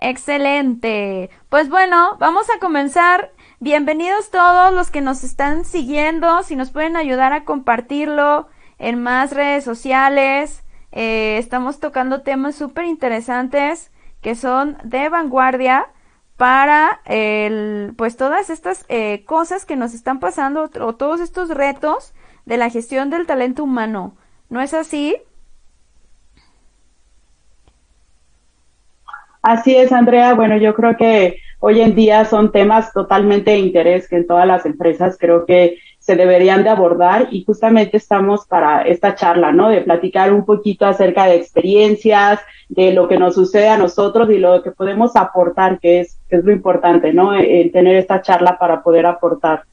Excelente. Pues bueno, vamos a comenzar. Bienvenidos todos los que nos están siguiendo. Si nos pueden ayudar a compartirlo en más redes sociales. Eh, estamos tocando temas súper interesantes que son de vanguardia para el, pues todas estas eh, cosas que nos están pasando o todos estos retos de la gestión del talento humano. ¿No es así? Así es, Andrea. Bueno, yo creo que hoy en día son temas totalmente de interés que en todas las empresas creo que se deberían de abordar y justamente estamos para esta charla, ¿no? De platicar un poquito acerca de experiencias, de lo que nos sucede a nosotros y lo que podemos aportar, que es, lo importante, ¿no? El tener esta charla para poder aportar.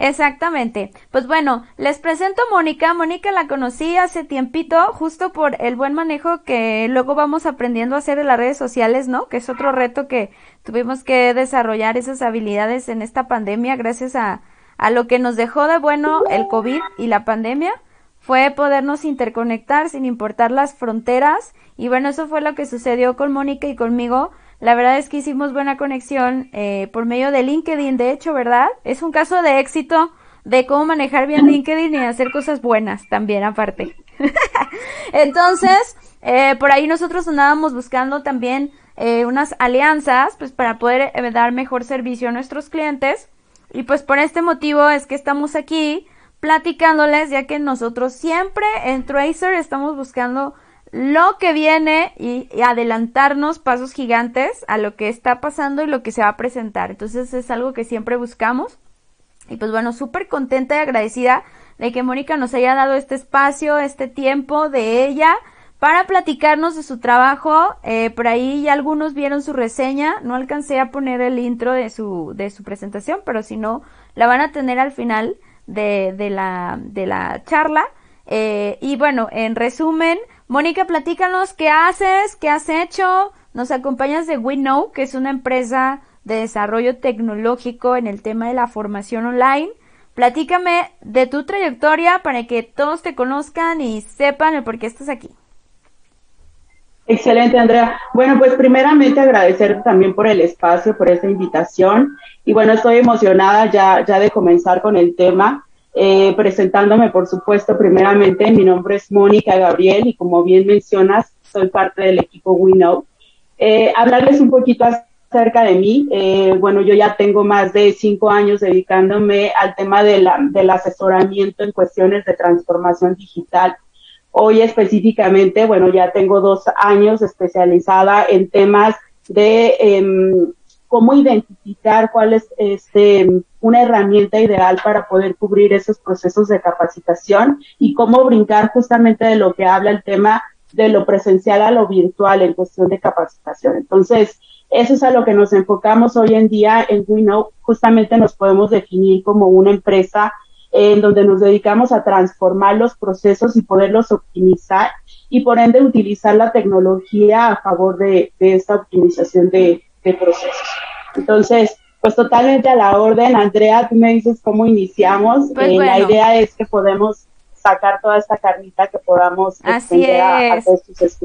Exactamente. Pues bueno, les presento a Mónica. Mónica la conocí hace tiempito, justo por el buen manejo que luego vamos aprendiendo a hacer en las redes sociales, ¿no? Que es otro reto que tuvimos que desarrollar esas habilidades en esta pandemia gracias a, a lo que nos dejó de bueno el COVID y la pandemia fue podernos interconectar sin importar las fronteras y bueno, eso fue lo que sucedió con Mónica y conmigo la verdad es que hicimos buena conexión eh, por medio de LinkedIn, de hecho, ¿verdad? Es un caso de éxito de cómo manejar bien LinkedIn y hacer cosas buenas también aparte. Entonces, eh, por ahí nosotros andábamos buscando también eh, unas alianzas, pues para poder eh, dar mejor servicio a nuestros clientes. Y pues por este motivo es que estamos aquí platicándoles, ya que nosotros siempre en Tracer estamos buscando lo que viene y, adelantarnos pasos gigantes a lo que está pasando y lo que se va a presentar. Entonces es algo que siempre buscamos. Y pues bueno, súper contenta y agradecida de que Mónica nos haya dado este espacio, este tiempo de ella para platicarnos de su trabajo. Eh, por ahí ya algunos vieron su reseña. No alcancé a poner el intro de su, de su presentación, pero si no, la van a tener al final de, de, la, de la charla. Eh, y bueno, en resumen, Mónica, platícanos qué haces, qué has hecho. Nos acompañas de WeKnow, que es una empresa de desarrollo tecnológico en el tema de la formación online. Platícame de tu trayectoria para que todos te conozcan y sepan el por qué estás aquí. Excelente, Andrea. Bueno, pues primeramente agradecer también por el espacio, por esta invitación. Y bueno, estoy emocionada ya, ya de comenzar con el tema. Eh, presentándome, por supuesto, primeramente, mi nombre es Mónica Gabriel y como bien mencionas, soy parte del equipo WeKnow. Eh, hablarles un poquito acerca de mí. Eh, bueno, yo ya tengo más de cinco años dedicándome al tema de la, del asesoramiento en cuestiones de transformación digital. Hoy específicamente, bueno, ya tengo dos años especializada en temas de em, cómo identificar cuál es este, una herramienta ideal para poder cubrir esos procesos de capacitación y cómo brincar justamente de lo que habla el tema de lo presencial a lo virtual en cuestión de capacitación. Entonces, eso es a lo que nos enfocamos hoy en día en WeKnow. Justamente nos podemos definir como una empresa en donde nos dedicamos a transformar los procesos y poderlos optimizar y por ende utilizar la tecnología a favor de, esta optimización de procesos. Entonces, pues totalmente a la orden. Andrea, tú me dices cómo iniciamos. Pues eh, la idea es que podemos sacar toda esta carnita que podamos Así A, todos tus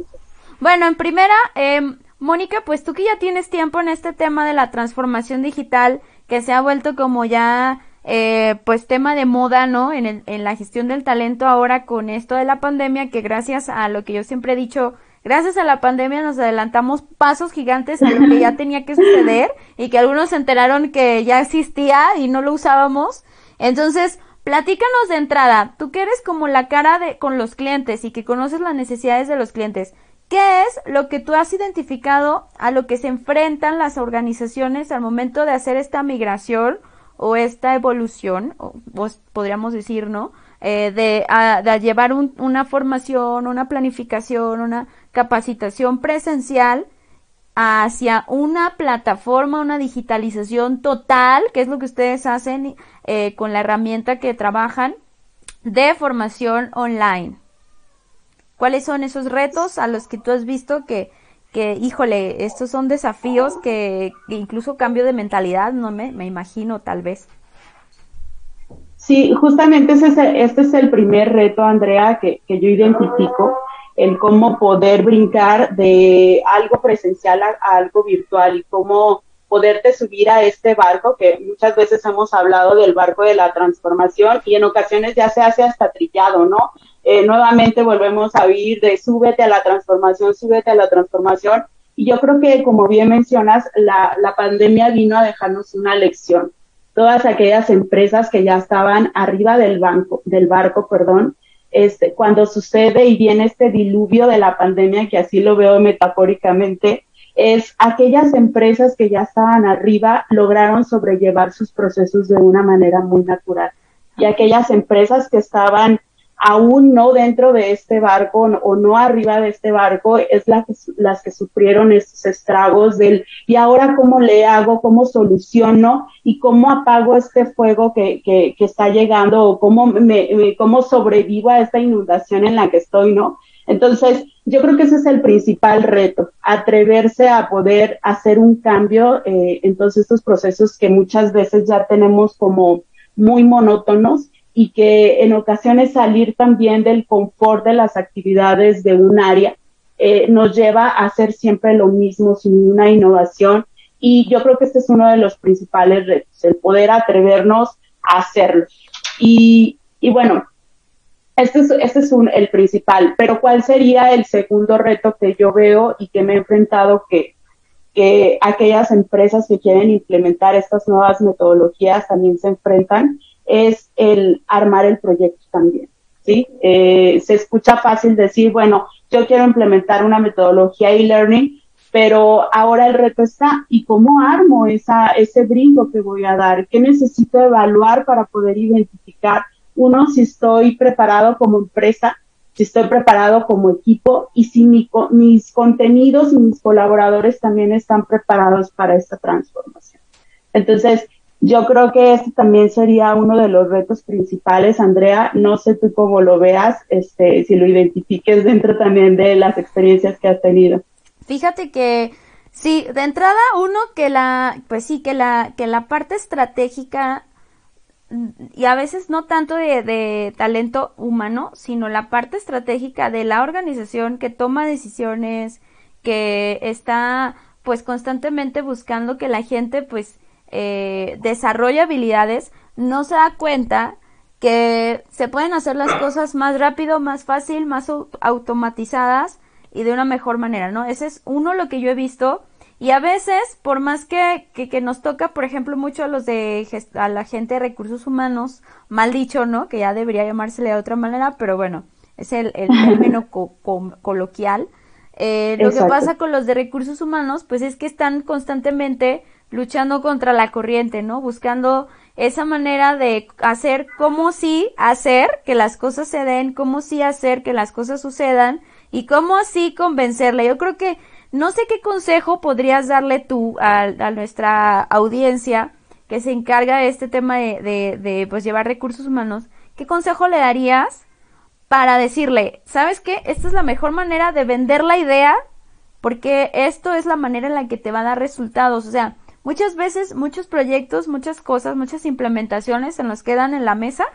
Bueno, en primera, eh, Mónica, pues tú que ya tienes tiempo en este tema de la transformación digital, que se ha vuelto como ya, eh, pues tema de moda, ¿no? En, el, en la gestión del talento ahora con esto de la pandemia, que gracias a lo que yo siempre he dicho, Gracias a la pandemia nos adelantamos pasos gigantes a lo que ya tenía que suceder y que algunos se enteraron que ya existía y no lo usábamos. Entonces, platícanos de entrada, tú que eres como la cara de con los clientes y que conoces las necesidades de los clientes. ¿Qué es lo que tú has identificado a lo que se enfrentan las organizaciones al momento de hacer esta migración o esta evolución, o, podríamos decir, ¿no? Eh, de, de, llevar una formación, una planificación, una capacitación presencial hacia una plataforma, una digitalización total, que es lo que ustedes hacen eh, con la herramienta que trabajan de formación online. ¿Cuáles son esos retos a los que tú has visto que, que híjole, estos son desafíos que, incluso cambio de mentalidad, no me, me imagino tal vez? Sí, justamente ese, este es el primer reto, Andrea, que, que yo identifico el cómo poder brincar de algo presencial a, algo virtual y cómo poderte subir a este barco, que muchas veces hemos hablado del barco de la transformación y en ocasiones ya se hace hasta trillado, ¿no? Eh, nuevamente volvemos a oír de súbete a la transformación, súbete a la transformación. Y yo creo que, como bien mencionas, la, la pandemia vino a dejarnos una lección. Todas aquellas empresas que ya estaban arriba del banco, del barco, perdón, este, cuando sucede y viene este diluvio de la pandemia, que así lo veo metafóricamente, es aquellas empresas que ya estaban arriba lograron sobrellevar sus procesos de una manera muy natural. Y aquellas empresas que estaban aún no dentro de este barco o no arriba de este barco es la que, las que sufrieron estos estragos del y ahora cómo le hago, cómo soluciono y cómo apago este fuego que, que, está llegando o cómo me, cómo sobrevivo a esta inundación en la que estoy, ¿no? Entonces, yo creo que ese es el principal reto, atreverse a poder hacer un cambio eh, en todos estos procesos que muchas veces ya tenemos como muy monótonos y que en ocasiones salir también del confort de las actividades de un área eh, nos lleva a hacer siempre lo mismo sin una innovación. Y yo creo que este es uno de los principales retos, el poder atrevernos a hacerlo. Y, y bueno, este es, este es el principal, pero ¿cuál sería el segundo reto que yo veo y que me he enfrentado que, que aquellas empresas que quieren implementar estas nuevas metodologías también se enfrentan? Es el armar el proyecto también. ¿sí? Eh, se escucha fácil decir, bueno, yo quiero implementar una metodología e-learning, pero ahora el reto está, ¿y cómo armo esa, ese brinco que voy a dar? ¿Qué necesito evaluar para poder identificar, uno, si estoy preparado como empresa, si estoy preparado como equipo y si mis contenidos y mis colaboradores también están preparados para esta transformación? Entonces, yo creo que este también sería uno de los retos principales, Andrea. No sé tú cómo lo veas, este, si lo identifiques dentro también de las experiencias que has tenido. Fíjate que sí, de entrada uno que la, pues sí, que la, que la parte estratégica y a veces no tanto de, de talento humano, sino la parte estratégica de la organización que toma decisiones, que está pues constantemente buscando que la gente pues eh, desarrolla habilidades, no se da cuenta que se pueden hacer las cosas más rápido, más fácil, más automatizadas y de una mejor manera, ¿no? Ese es uno lo que yo he visto. Y a veces, por más que, que, nos toca, por ejemplo, mucho a los de a la gente de recursos humanos, mal dicho, ¿no? Que ya debería llamársele de otra manera, pero bueno, es el, el término coloquial. Eh, lo que pasa con los de recursos humanos, pues es que están constantemente luchando contra la corriente, ¿no? Buscando esa manera de hacer cómo sí hacer que las cosas se den, cómo sí hacer que las cosas sucedan y cómo así convencerla. Yo creo que no sé qué consejo podrías darle tú a, nuestra audiencia que se encarga de este tema de, de, de pues llevar recursos humanos. ¿Qué consejo le darías para decirle, sabes qué? Esta es la mejor manera de vender la idea porque esto es la manera en la que te va a dar resultados. O sea, Muchas veces, muchos proyectos, muchas cosas, muchas implementaciones se nos quedan en la mesa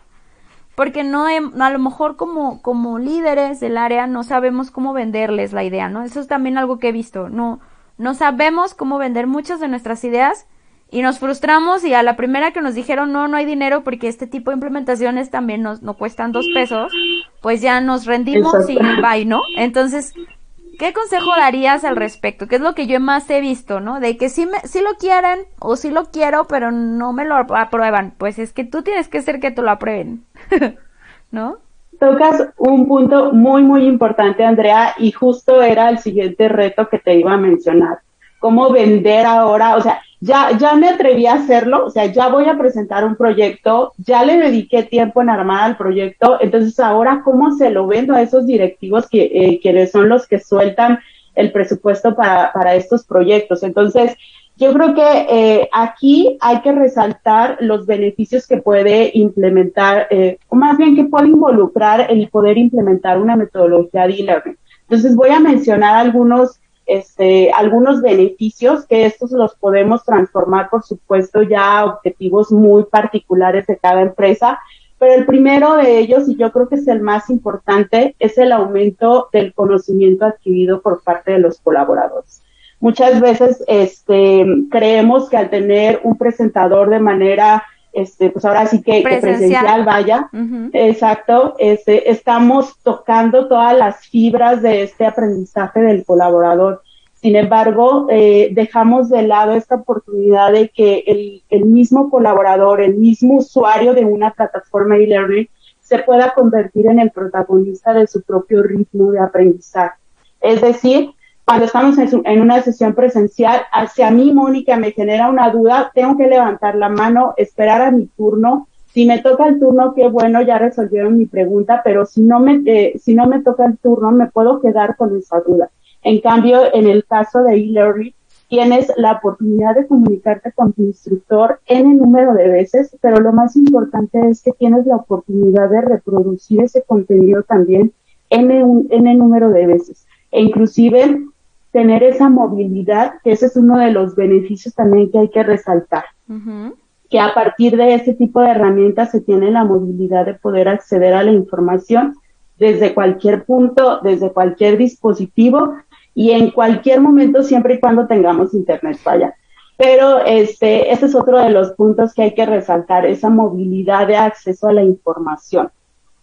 porque no a lo mejor como como líderes del área no sabemos cómo venderles la idea, ¿no? Eso es también algo que he visto, no no sabemos cómo vender muchas de nuestras ideas y nos frustramos y a la primera que nos dijeron no, no hay dinero porque este tipo de implementaciones también nos no cuestan dos pesos, pues ya nos rendimos y bye, ¿no? Entonces, ¿Qué consejo darías al respecto? ¿Qué es lo que yo más he visto, no? De que sí, me, sí lo quieren o sí lo quiero, pero no me lo aprueban. Pues es que tú tienes que ser que te lo aprueben, ¿no? Tocas un punto muy, muy importante, Andrea, y justo era el siguiente reto que te iba a mencionar. ¿Cómo vender ahora? O sea, ya, ya me atreví a hacerlo, o sea, ya voy a presentar un proyecto, ya le dediqué tiempo en armar al proyecto, entonces ahora, ¿cómo se lo vendo a esos directivos que, eh, quienes son los que sueltan el presupuesto para, para estos proyectos? Entonces, yo creo que eh, aquí hay que resaltar los beneficios que puede implementar, eh, o más bien que puede involucrar el poder implementar una metodología de e-learning. Entonces voy a mencionar algunos este, algunos beneficios que estos los podemos transformar, por supuesto, ya a objetivos muy particulares de cada empresa, Pero el primero de ellos, y yo creo que es el más importante, es el aumento del conocimiento adquirido por parte de los colaboradores. Muchas veces este, creemos que al tener un presentador de manera, este, pues ahora sí que presencial, vaya, exacto, este, estamos tocando todas las fibras de este aprendizaje del colaborador. Sin embargo, eh, dejamos de lado esta oportunidad de que el, el, mismo colaborador, el mismo usuario de una plataforma e-learning se pueda convertir en el protagonista de su propio ritmo de aprendizaje. Es decir, cuando estamos en, en una sesión presencial, hacia mí, Mónica, me genera una duda, tengo que levantar la mano, esperar a mi turno. Si me toca el turno, qué bueno, ya resolvieron mi pregunta, pero si no me, eh, si no me toca el turno, me puedo quedar con esa duda. En cambio, en el caso de e-learning, tienes la oportunidad de comunicarte con tu instructor en el número de veces, pero lo más importante es que tienes la oportunidad de reproducir ese contenido también en el número de veces. E inclusive tener esa movilidad, que ese es uno de los beneficios también que hay que resaltar. Que a partir de ese tipo de herramientas se tiene la movilidad de poder acceder a la información desde cualquier punto, desde cualquier dispositivo y en cualquier momento siempre y cuando tengamos internet vaya. Pero este, ese es otro de los puntos que hay que resaltar, esa movilidad de acceso a la información.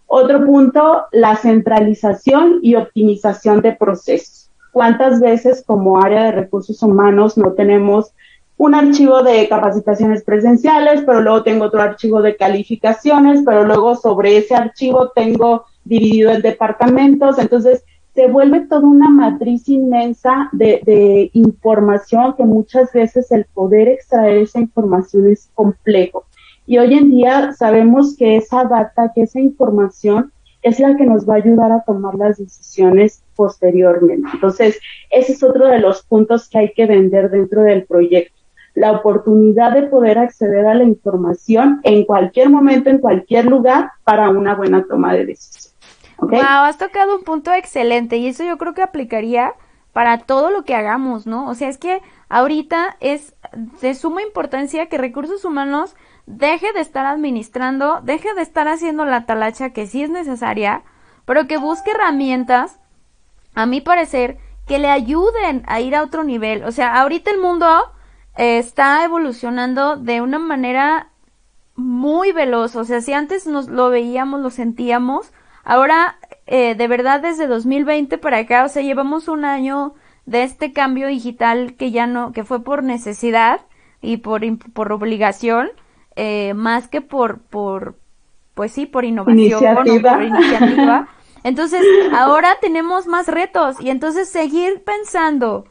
Otro punto, la centralización y optimización de procesos. ¿Cuántas veces como área de recursos humanos no tenemos un archivo de capacitaciones presenciales, pero luego tengo otro archivo de calificaciones, pero luego sobre ese archivo tengo dividido en departamentos? Entonces, se vuelve toda una matriz inmensa de, información que muchas veces el poder extraer esa información es complejo. Y hoy en día sabemos que esa data, que esa información es la que nos va a ayudar a tomar las decisiones posteriormente. Entonces, ese es otro de los puntos que hay que vender dentro del proyecto. La oportunidad de poder acceder a la información en cualquier momento, en cualquier lugar, para una buena toma de decisión. Wow, has tocado un punto excelente y eso yo creo que aplicaría para todo lo que hagamos, ¿no? O sea, es que ahorita es de suma importancia que recursos humanos deje de estar administrando, deje de estar haciendo la talacha que sí es necesaria, pero que busque herramientas, a mi parecer, que le ayuden a ir a otro nivel. O sea, ahorita el mundo eh, está evolucionando de una manera muy veloz. O sea, si antes nos lo veíamos, lo sentíamos, Ahora, eh, de verdad, desde 2020 para acá, o sea, llevamos un año de este cambio digital que ya no, que fue por necesidad y por, por obligación, eh, más que por, por, pues sí, por innovación por iniciativa. Entonces, ahora tenemos más retos y entonces seguir pensando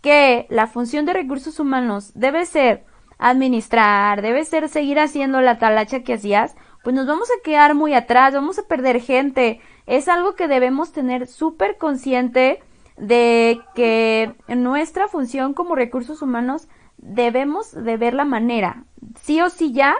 que la función de recursos humanos debe ser administrar, debe ser seguir haciendo la talacha que hacías, pues nos vamos a quedar muy atrás, vamos a perder gente. Es algo que debemos tener súper consciente de que nuestra función como recursos humanos debemos de ver la manera, sí o sí ya,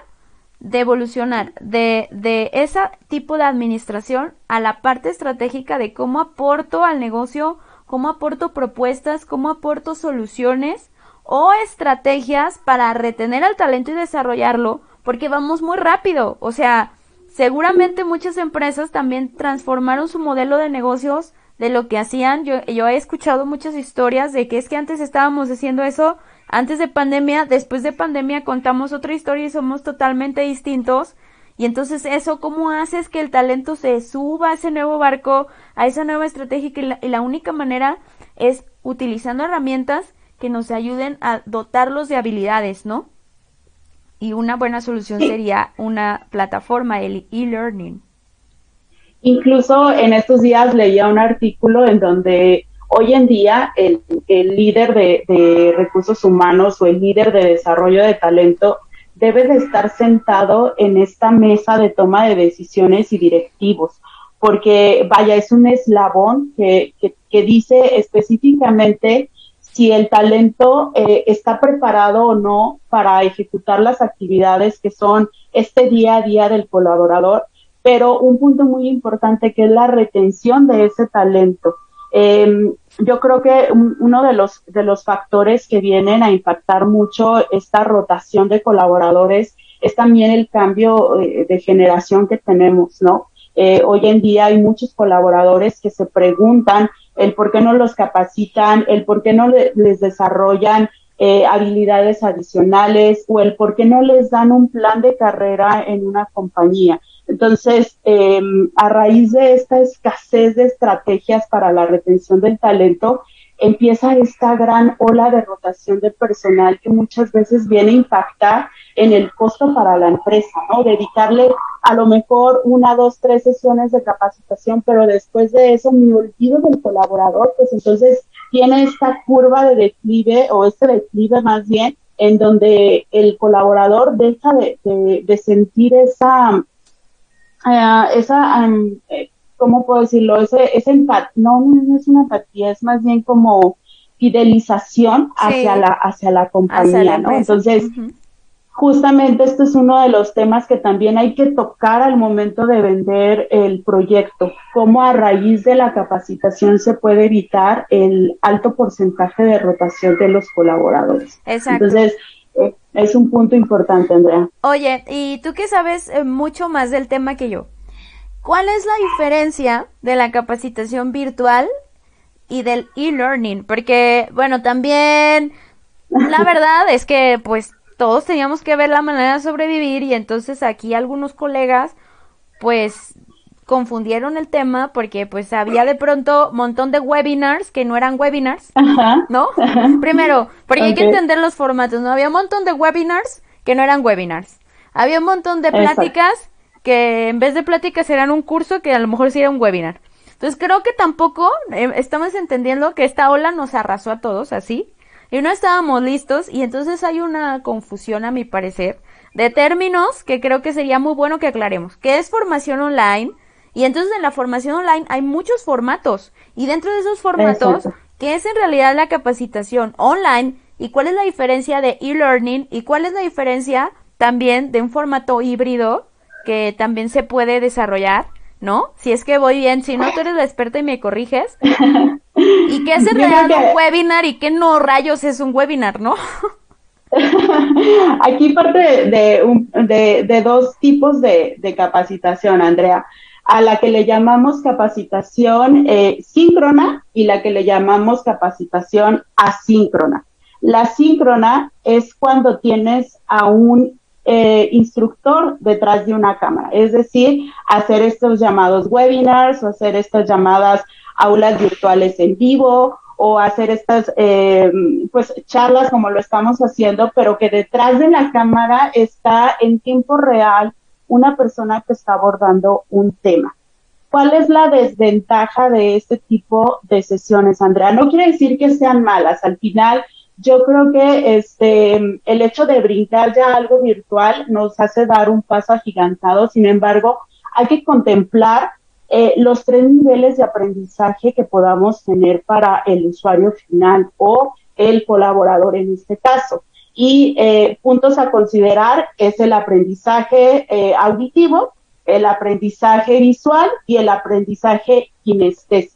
de evolucionar de, de ese tipo de administración a la parte estratégica de cómo aporto al negocio, cómo aporto propuestas, cómo aporto soluciones o estrategias para retener al talento y desarrollarlo porque vamos muy rápido. O sea, seguramente muchas empresas también transformaron su modelo de negocios de lo que hacían. Yo, yo he escuchado muchas historias de que es que antes estábamos haciendo eso antes de pandemia, después de pandemia contamos otra historia y somos totalmente distintos. Y entonces eso, ¿cómo haces que el talento se suba a ese nuevo barco, a esa nueva estrategia? Y la, y la única manera es utilizando herramientas que nos ayuden a dotarlos de habilidades, ¿no? y una buena solución sería una plataforma, el e-learning. Incluso en estos días leía un artículo en donde hoy en día el, líder de, recursos humanos o el líder de desarrollo de talento debe de estar sentado en esta mesa de toma de decisiones y directivos, porque vaya, es un eslabón que, que dice específicamente si el talento eh, está preparado o no para ejecutar las actividades que son este día a día del colaborador, pero un punto muy importante que es la retención de ese talento. Em, yo creo que uno de los, de los factores que vienen a impactar mucho esta rotación de colaboradores es también el cambio eh, de generación que tenemos, ¿no? Eh, hoy en día hay muchos colaboradores que se preguntan el por qué no los capacitan, el por qué no les desarrollan eh, habilidades adicionales o el por qué no les dan un plan de carrera en una compañía. Entonces, eh, a raíz de esta escasez de estrategias para la retención del talento, empieza esta gran ola de rotación de personal que muchas veces viene a impactar en el costo para la empresa, ¿no? Dedicarle a lo mejor una, dos, tres sesiones de capacitación, pero después de eso me olvido del colaborador, pues entonces tiene esta curva de declive o este declive más bien en donde el colaborador deja de, de, sentir esa, uh, esa um, ¿cómo puedo decirlo? Ese, ese empatía, no, no es una empatía, es más bien como fidelización hacia la, hacia la compañía, ¿no? Entonces, justamente este es uno de los temas que también hay que tocar al momento de vender el proyecto, cómo a raíz de la capacitación se puede evitar el alto porcentaje de rotación de los colaboradores. Exacto. Entonces, es un punto importante, Andrea. Oye, y tú que sabes eh, mucho más del tema que yo, ¿Cuál es la diferencia de la capacitación virtual y del e-learning? Porque, bueno, también la verdad es que pues todos teníamos que ver la manera de sobrevivir y entonces aquí algunos colegas pues confundieron el tema porque pues había de pronto un montón de webinars que no eran webinars, ¿no? Primero, porque hay que entender los formatos, ¿no? Había un montón de webinars que no eran webinars. Había un montón de pláticas que en vez de pláticas serán un curso que a lo mejor sería un webinar. Entonces creo que tampoco eh, estamos entendiendo que esta ola nos arrasó a todos así y no estábamos listos y entonces hay una confusión a mi parecer de términos que creo que sería muy bueno que aclaremos. ¿Qué es formación online? Y entonces en la formación online hay muchos formatos y dentro de esos formatos, ¿qué es en realidad la capacitación online? ¿Y cuál es la diferencia de e-learning? ¿Y cuál es la diferencia también de un formato híbrido que también se puede desarrollar, ¿no? Si es que voy bien, si no, tú eres la experta y me corriges. ¿Y qué es en realidad un webinar y qué no rayos es un webinar, no? Aquí parte de, de, dos tipos de, capacitación, Andrea, a la que le llamamos capacitación eh, síncrona y la que le llamamos capacitación asíncrona. La síncrona es cuando tienes a un eh, instructor detrás de una cámara, es decir, hacer estos llamados webinars o hacer estas llamadas aulas virtuales en vivo o hacer estas eh, pues charlas como lo estamos haciendo, pero que detrás de la cámara está en tiempo real una persona que está abordando un tema. ¿Cuál es la desventaja de este tipo de sesiones, Andrea? No quiere decir que sean malas. Al final, yo creo que este el hecho de brincar ya algo virtual nos hace dar un paso agigantado. Sin embargo, hay que contemplar eh, los tres niveles de aprendizaje que podamos tener para el usuario final o el colaborador en este caso. Y eh, puntos a considerar es el aprendizaje eh, auditivo, el aprendizaje visual y el aprendizaje kinestésico.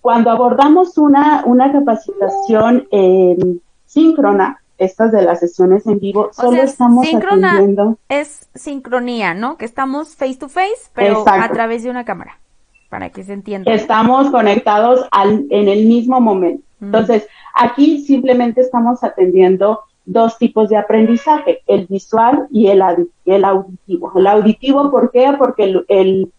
Cuando abordamos una, una capacitación eh, síncrona, estas de las sesiones en vivo, solo estamos síncrona es sincronía, ¿no? Que estamos face to face, pero a través de una cámara, para que se entienda. Estamos conectados al, en el mismo momento. Entonces, aquí simplemente estamos atendiendo dos tipos de aprendizaje, el visual y el, el auditivo. El auditivo, ¿por qué? Porque el,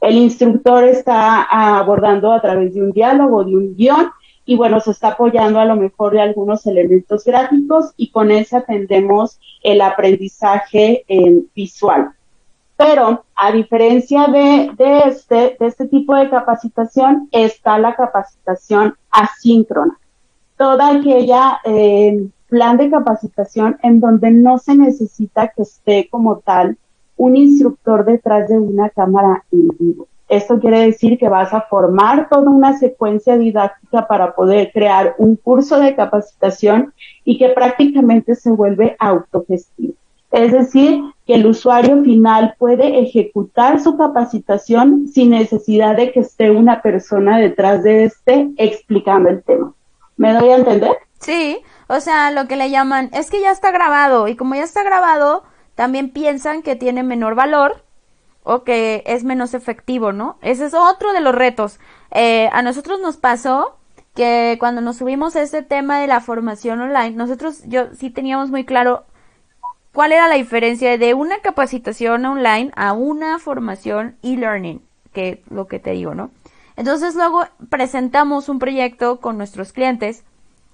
el instructor está abordando a través de un diálogo, de un guion, y bueno, se está apoyando a lo mejor de algunos elementos gráficos y con eso atendemos el aprendizaje eh, visual. Pero a diferencia de, de, este, de este tipo de capacitación, está la capacitación asíncrona. Toda aquella eh, plan de capacitación en donde no se necesita que esté como tal un instructor detrás de una cámara en vivo. Esto quiere decir que vas a formar toda una secuencia didáctica para poder crear un curso de capacitación y que prácticamente se vuelve autogestivo. Es decir, que el usuario final puede ejecutar su capacitación sin necesidad de que esté una persona detrás de este explicando el tema. ¿Me doy a entender? Sí, o sea, lo que le llaman es que ya está grabado y como ya está grabado, también piensan que tiene menor valor o que es menos efectivo, ¿no? Ese es otro de los retos. Eh, a nosotros nos pasó que cuando nos subimos a este tema de la formación online, nosotros yo sí teníamos muy claro cuál era la diferencia de una capacitación online a una formación e-learning, que lo que te digo, ¿no? Entonces luego presentamos un proyecto con nuestros clientes,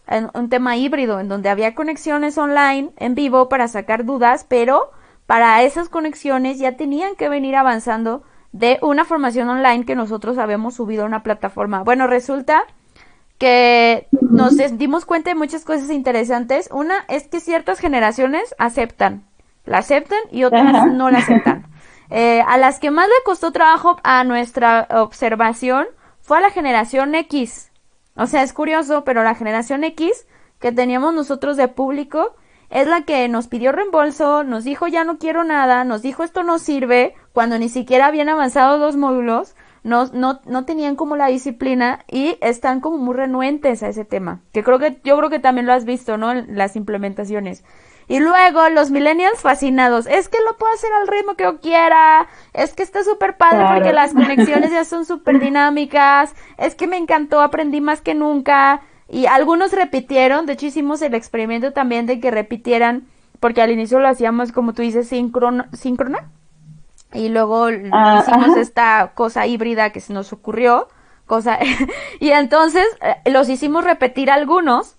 en un tema híbrido, en donde había conexiones online en vivo para sacar dudas, pero para esas conexiones ya tenían que venir avanzando de una formación online que nosotros habíamos subido a una plataforma. Bueno, resulta que nos dimos cuenta de muchas cosas interesantes. Una es que ciertas generaciones aceptan, la aceptan y otras no la aceptan. Eh, a las que más le costó trabajo a nuestra observación fue a la generación X. O sea, es curioso, pero la generación X que teníamos nosotros de público es la que nos pidió reembolso, nos dijo ya no quiero nada, nos dijo esto no sirve, cuando ni siquiera habían avanzado dos módulos, no, no, no tenían como la disciplina y están como muy renuentes a ese tema. Que creo que, yo creo que también lo has visto, ¿no? Las implementaciones. Y luego los millennials fascinados, es que lo puedo hacer al ritmo que yo quiera, es que está súper padre porque las conexiones ya son súper dinámicas, es que me encantó, aprendí más que nunca. Y algunos repitieron, de hecho hicimos el experimento también de que repitieran, porque al inicio lo hacíamos como tú dices, síncrona, síncrona. Y luego ah, hicimos esta cosa híbrida que se nos ocurrió, cosa, y entonces eh, los hicimos repetir algunos,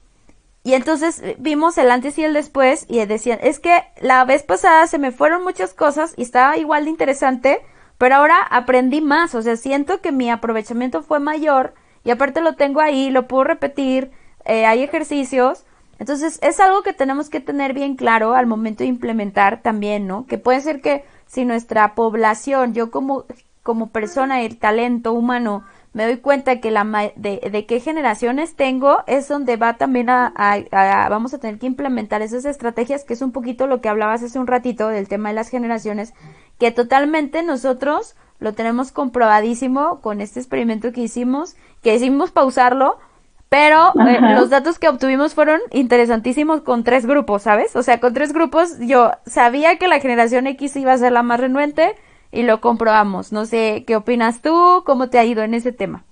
y entonces eh, vimos el antes y el después, y decían, es que la vez pasada se me fueron muchas cosas y estaba igual de interesante, pero ahora aprendí más, o sea, siento que mi aprovechamiento fue mayor, y aparte lo tengo ahí, lo puedo repetir, eh, hay ejercicios, entonces es algo que tenemos que tener bien claro al momento de implementar también, ¿no? Que puede ser que si nuestra población, yo como, como persona, el talento humano, me doy cuenta que la de, de qué generaciones tengo es donde va también a, a, vamos a tener que implementar esas estrategias que es un poquito lo que hablabas hace un ratito del tema de las generaciones que totalmente nosotros lo tenemos comprobadísimo con este experimento que hicimos que hicimos pausarlo pero eh, los datos que obtuvimos fueron interesantísimos con tres grupos, ¿sabes? O sea, con tres grupos yo sabía que la generación X iba a ser la más renuente y lo comprobamos. No sé, ¿qué opinas tú? ¿Cómo te ha ido en ese tema?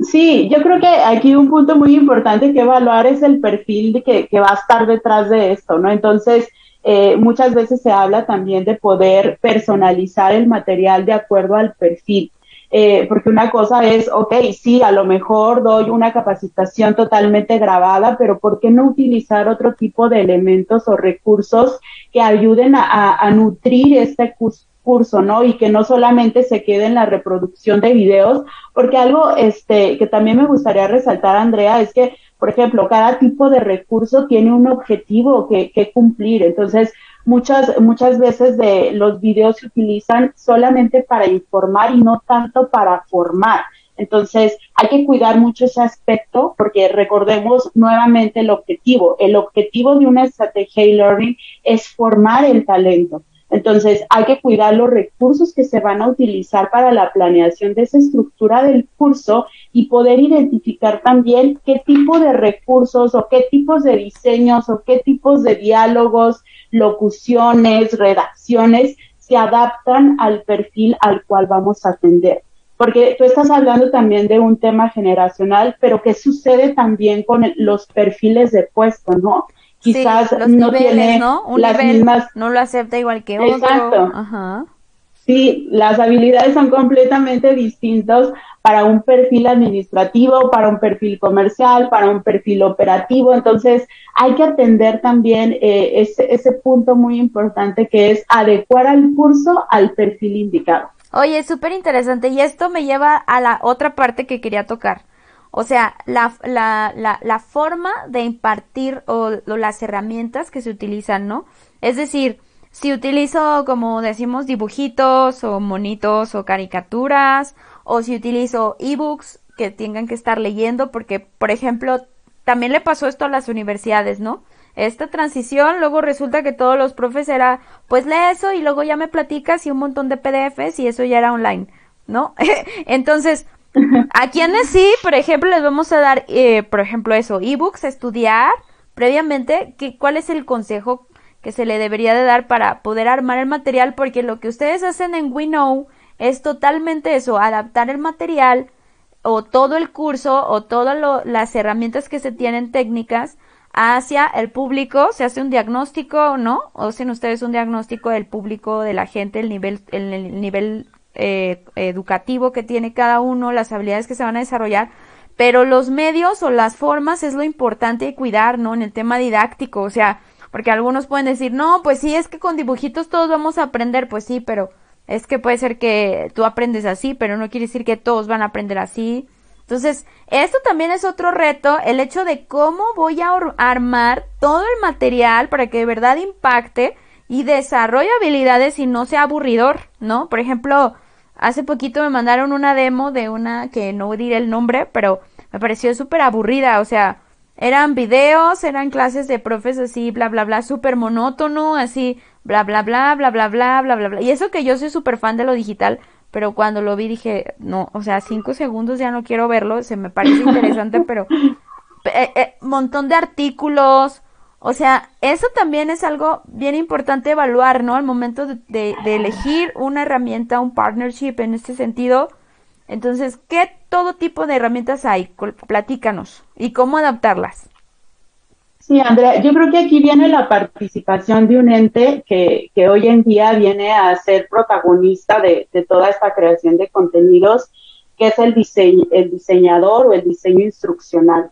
Sí, yo creo que aquí un punto muy importante que evaluar es el perfil de que, que va a estar detrás de esto, ¿no? Entonces, eh, muchas veces se habla también de poder personalizar el material de acuerdo al perfil. Eh, porque una cosa es, ok, sí, a lo mejor doy una capacitación totalmente grabada, pero ¿por qué no utilizar otro tipo de elementos o recursos que ayuden a, a nutrir este curso? ¿No? Y que no solamente se quede en la reproducción de videos, porque algo este que también me gustaría resaltar, Andrea, es que, por ejemplo, cada tipo de recurso tiene un objetivo que, que cumplir. Entonces, muchas, muchas veces de los videos se utilizan solamente para informar y no tanto para formar. Entonces, hay que cuidar mucho ese aspecto porque recordemos nuevamente el objetivo. El objetivo de una estrategia e-learning es formar el talento. Entonces, hay que cuidar los recursos que se van a utilizar para la planeación de esa estructura del curso y poder identificar también qué tipo de recursos o qué tipos de diseños o qué tipos de diálogos locuciones, redacciones, se adaptan al perfil al cual vamos a atender. Porque tú estás hablando también de un tema generacional, pero ¿qué sucede también con los perfiles de puesto, no? Quizás no tiene las mismas... No lo acepta igual que otro. Exacto. Ajá. Sí, las habilidades son completamente distintas para un perfil administrativo, para un perfil comercial, para un perfil operativo. Entonces, hay que atender también eh, ese, ese punto muy importante que es adecuar al curso al perfil indicado. Oye, súper interesante. Y esto me lleva a la otra parte que quería tocar. O sea, la, la, la, forma de impartir o, o las herramientas que se utilizan, ¿no? Es decir, si utilizo, como decimos, dibujitos o monitos o caricaturas, o si utilizo ebooks que tengan que estar leyendo, porque, por ejemplo, también le pasó esto a las universidades, ¿no? Esta transición, luego resulta que todos los profes era, pues lee eso y luego ya me platicas y un montón de PDFs y eso ya era online, ¿no? Entonces, a quienes sí, por ejemplo, les vamos a dar, eh, por ejemplo, eso, ebooks, estudiar previamente, ¿qué, ¿cuál es el consejo que se le debería de dar para poder armar el material, porque lo que ustedes hacen en WeKnow es totalmente eso, adaptar el material o todo el curso o todas las herramientas que se tienen técnicas hacia el público, se hace un diagnóstico, ¿no? O hacen ustedes un diagnóstico del público, de la gente, el nivel, el, nivel eh, educativo que tiene cada uno, las habilidades que se van a desarrollar, pero los medios o las formas es lo importante de cuidar, ¿no? En el tema didáctico, o sea, porque algunos pueden decir, no, pues sí, es que con dibujitos todos vamos a aprender, pues sí, pero es que puede ser que tú aprendes así, pero no quiere decir que todos van a aprender así. Entonces, esto también es otro reto, el hecho de cómo voy a armar todo el material para que de verdad impacte y desarrolle habilidades y no sea aburridor, ¿no? Por ejemplo, hace poquito me mandaron una demo de una que no diré el nombre, pero me pareció súper aburrida, o sea, eran videos, eran clases de profes así, bla, bla, bla, súper monótono, así, bla, bla, bla, bla, bla, bla, bla, bla, bla. Y eso que yo soy súper fan de lo digital, pero cuando lo vi dije, no, o sea, cinco segundos ya no quiero verlo, se me parece interesante, pero eh, eh, montón de artículos, o sea, eso también es algo bien importante evaluar, ¿no? Al momento de, de elegir una herramienta, un partnership en este sentido, entonces, ¿qué todo tipo de herramientas hay? Platícanos. ¿Y cómo adaptarlas? Sí, Andrea, yo creo que aquí viene la participación de un ente que, que hoy en día viene a ser protagonista de, toda esta creación de contenidos, que es el, diseño, el diseñador o el diseño instruccional.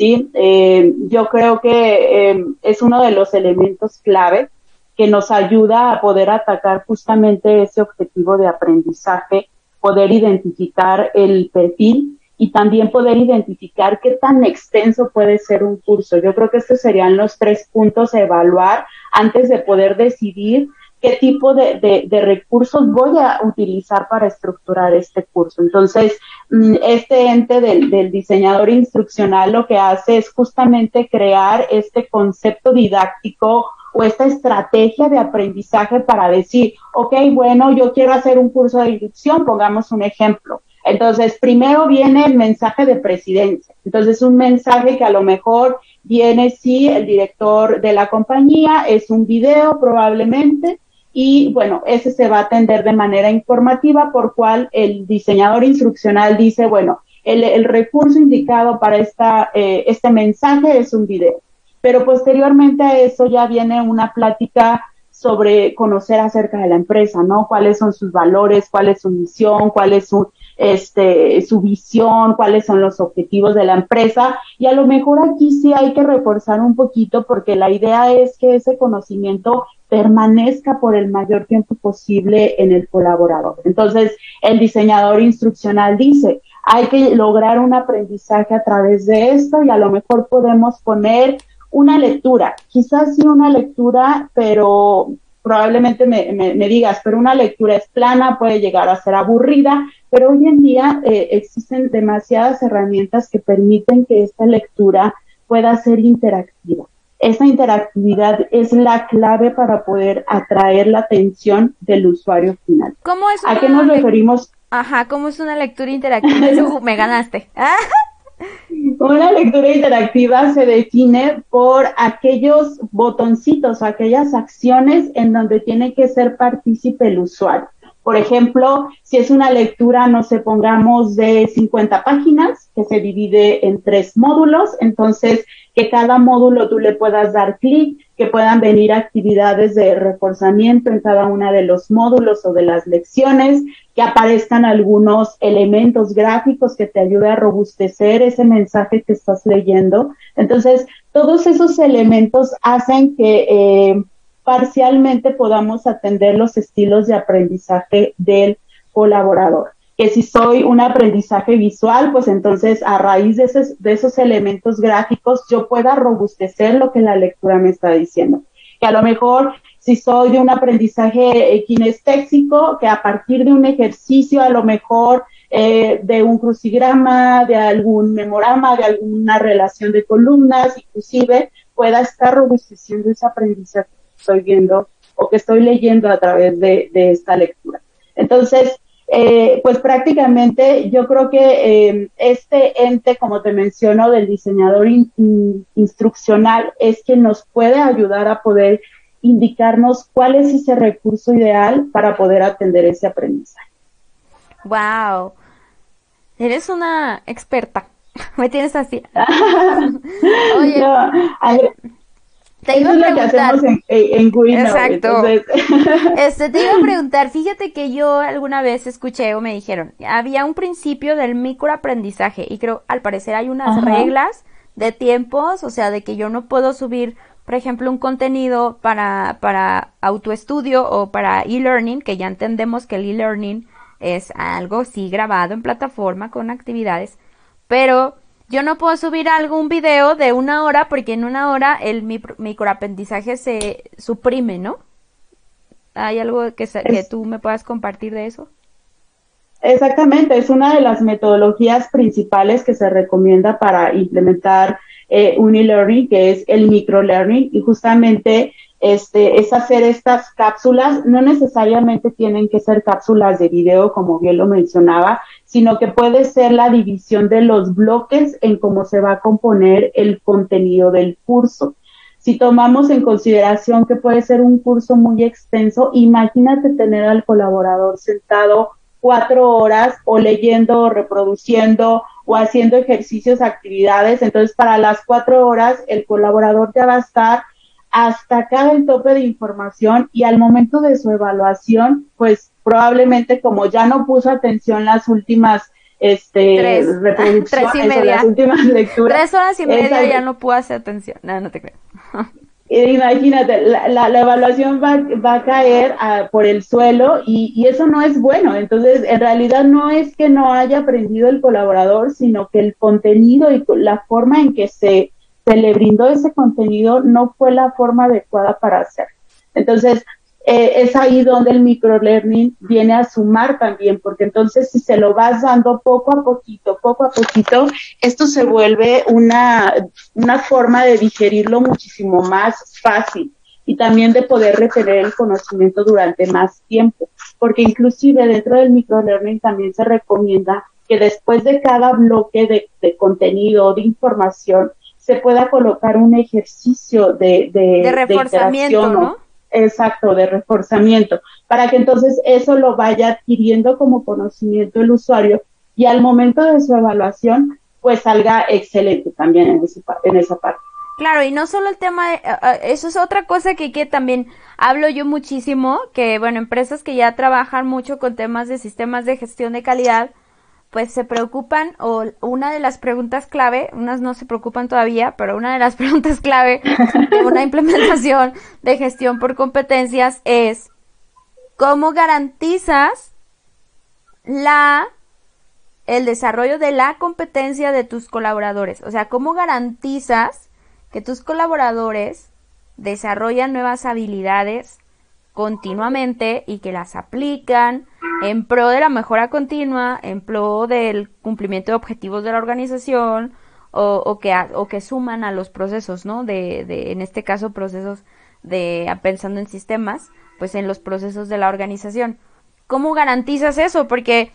¿Sí? Eh, yo creo que eh, es uno de los elementos clave que nos ayuda a poder atacar justamente ese objetivo de aprendizaje poder identificar el perfil y también poder identificar qué tan extenso puede ser un curso. Yo creo que estos serían los tres puntos a evaluar antes de poder decidir qué tipo de, recursos voy a utilizar para estructurar este curso. Entonces, mm, este ente del, diseñador instruccional lo que hace es justamente crear este concepto didáctico o esta estrategia de aprendizaje para decir, ok, bueno, yo quiero hacer un curso de inducción, pongamos un ejemplo. Entonces, primero viene el mensaje de presidencia. Entonces, un mensaje que a lo mejor viene, sí, el director de la compañía, es un video probablemente, y bueno, ese se va a atender de manera informativa, por cual el diseñador instruccional dice, bueno, el, recurso indicado para esta, eh, este mensaje es un video. Pero posteriormente a eso ya viene una plática sobre conocer acerca de la empresa, ¿no? Cuáles son sus valores, cuál es su misión, cuál es su, este, su visión, cuáles son los objetivos de la empresa. Y a lo mejor aquí sí hay que reforzar un poquito porque la idea es que ese conocimiento permanezca por el mayor tiempo posible en el colaborador. Entonces, el diseñador instruccional dice, hay que lograr un aprendizaje a través de esto y a lo mejor podemos poner una lectura, quizás sí una lectura, pero probablemente me, me, digas, pero una lectura es plana, puede llegar a ser aburrida, pero hoy en día eh, existen demasiadas herramientas que permiten que esta lectura pueda ser interactiva. Esa interactividad es la clave para poder atraer la atención del usuario final. ¿Cómo es ¿A qué nos referimos? Ajá, ¿cómo es una lectura interactiva? me ganaste. Una lectura interactiva se define por aquellos botoncitos, aquellas acciones en donde tiene que ser partícipe el usuario. Por ejemplo, si es una lectura, no sé, pongamos de 50 páginas, que se divide en tres módulos, entonces que cada módulo tú le puedas dar clic, que puedan venir actividades de reforzamiento en cada uno de los módulos o de las lecciones, que aparezcan algunos elementos gráficos que te ayude a robustecer ese mensaje que estás leyendo. Entonces, todos esos elementos hacen que eh, parcialmente podamos atender los estilos de aprendizaje del colaborador. Que si soy un aprendizaje visual, pues entonces a raíz de esos, de esos elementos gráficos yo pueda robustecer lo que la lectura me está diciendo. Que a lo mejor si soy de un aprendizaje eh, kinestésico, que a partir de un ejercicio, a lo mejor eh, de un crucigrama, de algún memorama, de alguna relación de columnas, inclusive pueda estar robusteciendo ese aprendizaje estoy viendo o que estoy leyendo a través de, esta lectura. Entonces, eh, pues prácticamente yo creo que eh, este ente, como te menciono, del diseñador instruccional, es que nos puede ayudar a poder indicarnos cuál es ese recurso ideal para poder atender ese aprendizaje. Wow, eres una experta. Me tienes así. Oye, te iba a preguntar. Exacto. Este, te iba a preguntar, fíjate que yo alguna vez escuché o me dijeron, había un principio del microaprendizaje y creo, al parecer hay unas reglas de tiempos, o sea, de que yo no puedo subir, por ejemplo, un contenido para, para autoestudio o para e-learning, que ya entendemos que el e-learning es algo sí grabado en plataforma con actividades, pero yo no puedo subir algún video de una hora porque en una hora el microaprendizaje se suprime, ¿no? ¿Hay algo que, que tú me puedas compartir de eso? Exactamente, es una de las metodologías principales que se recomienda para implementar eh, un e-learning, que es el microlearning, y justamente este, es hacer estas cápsulas, no necesariamente tienen que ser cápsulas de video, como bien lo mencionaba, sino que puede ser la división de los bloques en cómo se va a componer el contenido del curso. Si tomamos en consideración que puede ser un curso muy extenso, imagínate tener al colaborador sentado cuatro horas o leyendo o reproduciendo o haciendo ejercicios, actividades. Entonces, para las cuatro horas, el colaborador ya va a estar hasta acá el tope de información y al momento de su evaluación, pues probablemente como ya no puso atención las últimas este reproducciones o las últimas lecturas. Tres horas y media ya no pudo hacer atención. No, no te creo. Imagínate, la, la, evaluación va, va, a caer ah, por el suelo y, y, eso no es bueno. Entonces, en realidad no es que no haya aprendido el colaborador, sino que el contenido y la forma en que se se le brindó ese contenido no fue la forma adecuada para hacer. Entonces, eh, es ahí donde el microlearning viene a sumar también, porque entonces si se lo vas dando poco a poquito, poco a poquito, esto se vuelve una, una forma de digerirlo muchísimo más fácil y también de poder retener el conocimiento durante más tiempo, porque inclusive dentro del microlearning también se recomienda que después de cada bloque de, de contenido, de información, se pueda colocar un ejercicio de, de, reforzamiento, ¿no? Exacto, de reforzamiento, para que entonces eso lo vaya adquiriendo como conocimiento el usuario y al momento de su evaluación, pues salga excelente también en, en esa parte. Claro, y no solo el tema, de, eh, eh, eso es otra cosa que, que también hablo yo muchísimo, que bueno, empresas que ya trabajan mucho con temas de sistemas de gestión de calidad, pues se preocupan o una de las preguntas clave, unas no se preocupan todavía, pero una de las preguntas clave de una implementación de gestión por competencias es cómo garantizas la el desarrollo de la competencia de tus colaboradores, o sea, cómo garantizas que tus colaboradores desarrollan nuevas habilidades continuamente y que las aplican en pro de la mejora continua, en pro del cumplimiento de objetivos de la organización o, que, o que suman a los procesos, ¿no? De, de, en este caso, procesos de, pensando en sistemas, pues en los procesos de la organización. ¿Cómo garantizas eso? Porque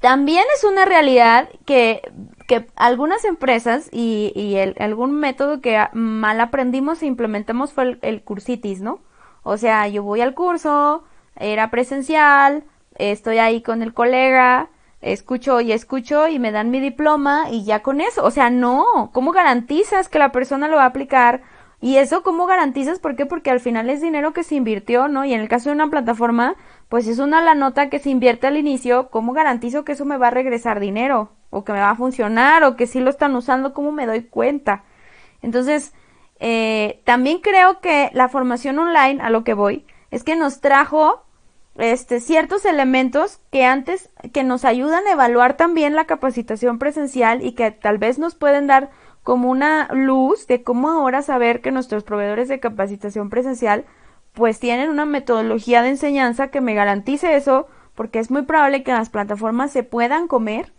también es una realidad que, que algunas empresas y, y el, algún método que mal aprendimos e implementamos fue el, el cursitis, ¿no? O sea, yo voy al curso, era presencial, estoy ahí con el colega, escucho y escucho y me dan mi diploma y ya con eso. O sea, no, ¿cómo garantizas que la persona lo va a aplicar? Y eso, ¿cómo garantizas? ¿Por qué? Porque al final es dinero que se invirtió, ¿no? Y en el caso de una plataforma, pues es una la nota que se invierte al inicio. ¿Cómo garantizo que eso me va a regresar dinero? O que me va a funcionar, o que sí lo están usando, ¿cómo me doy cuenta? Entonces, eh, también creo que la formación online, a lo que voy, es que nos trajo este, ciertos elementos que antes, que nos ayudan a evaluar también la capacitación presencial y que tal vez nos pueden dar como una luz de cómo ahora saber que nuestros proveedores de capacitación presencial pues tienen una metodología de enseñanza que me garantice eso, porque es muy probable que las plataformas se puedan comer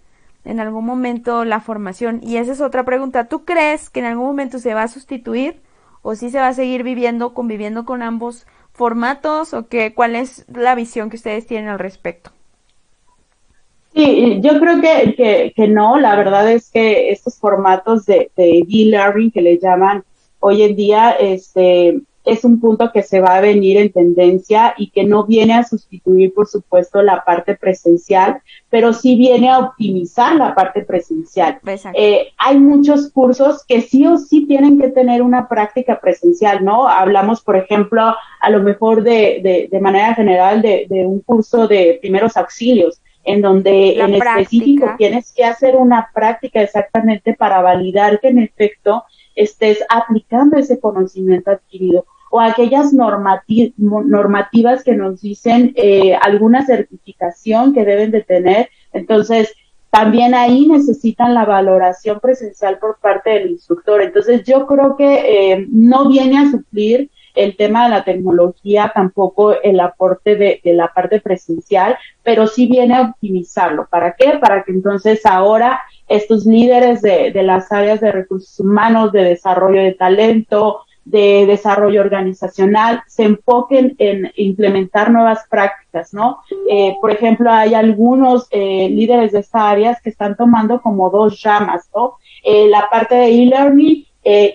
en algún momento la formación. Y esa es otra pregunta. ¿Tú crees que en algún momento se va a sustituir o si se va a seguir viviendo, conviviendo con ambos formatos o qué, cuál es la visión que ustedes tienen al respecto? Sí, yo creo que, que, no, la verdad es que estos formatos de, de e-learning que le llaman hoy en día, este, es un punto que se va a venir en tendencia y que no viene a sustituir, por supuesto, la parte presencial, pero sí viene a optimizar la parte presencial. Eh, hay muchos cursos que sí o sí tienen que tener una práctica presencial, ¿no? Hablamos, por ejemplo, a lo mejor de, de, de manera general de, de un curso de primeros auxilios en donde en específico tienes que hacer una práctica exactamente para validar que en efecto estés aplicando ese conocimiento adquirido o aquellas normativas que nos dicen eh, alguna certificación que deben de tener. Entonces, también ahí necesitan la valoración presencial por parte del instructor. Entonces, yo creo que eh, no viene a suplir el tema de la tecnología, tampoco el aporte de, la parte presencial, pero sí viene a optimizarlo. ¿Para qué? Para que entonces ahora estos líderes de, de las áreas de recursos humanos, de desarrollo de talento, de desarrollo organizacional se enfoquen en implementar nuevas prácticas, ¿no? Eh, por ejemplo, hay algunos eh, líderes de estas áreas que están tomando como dos ramas, ¿no? Eh, la parte de e-learning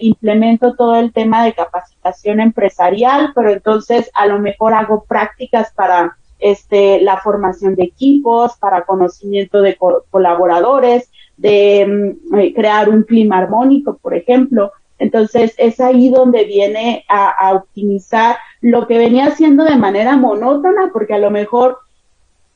implemento todo el tema de capacitación empresarial, pero entonces a lo mejor hago prácticas para este, la formación de equipos, para conocimiento de colaboradores, de mm, crear un clima armónico, por ejemplo. Entonces es ahí donde viene a, optimizar lo que venía haciendo de manera monótona, porque a lo mejor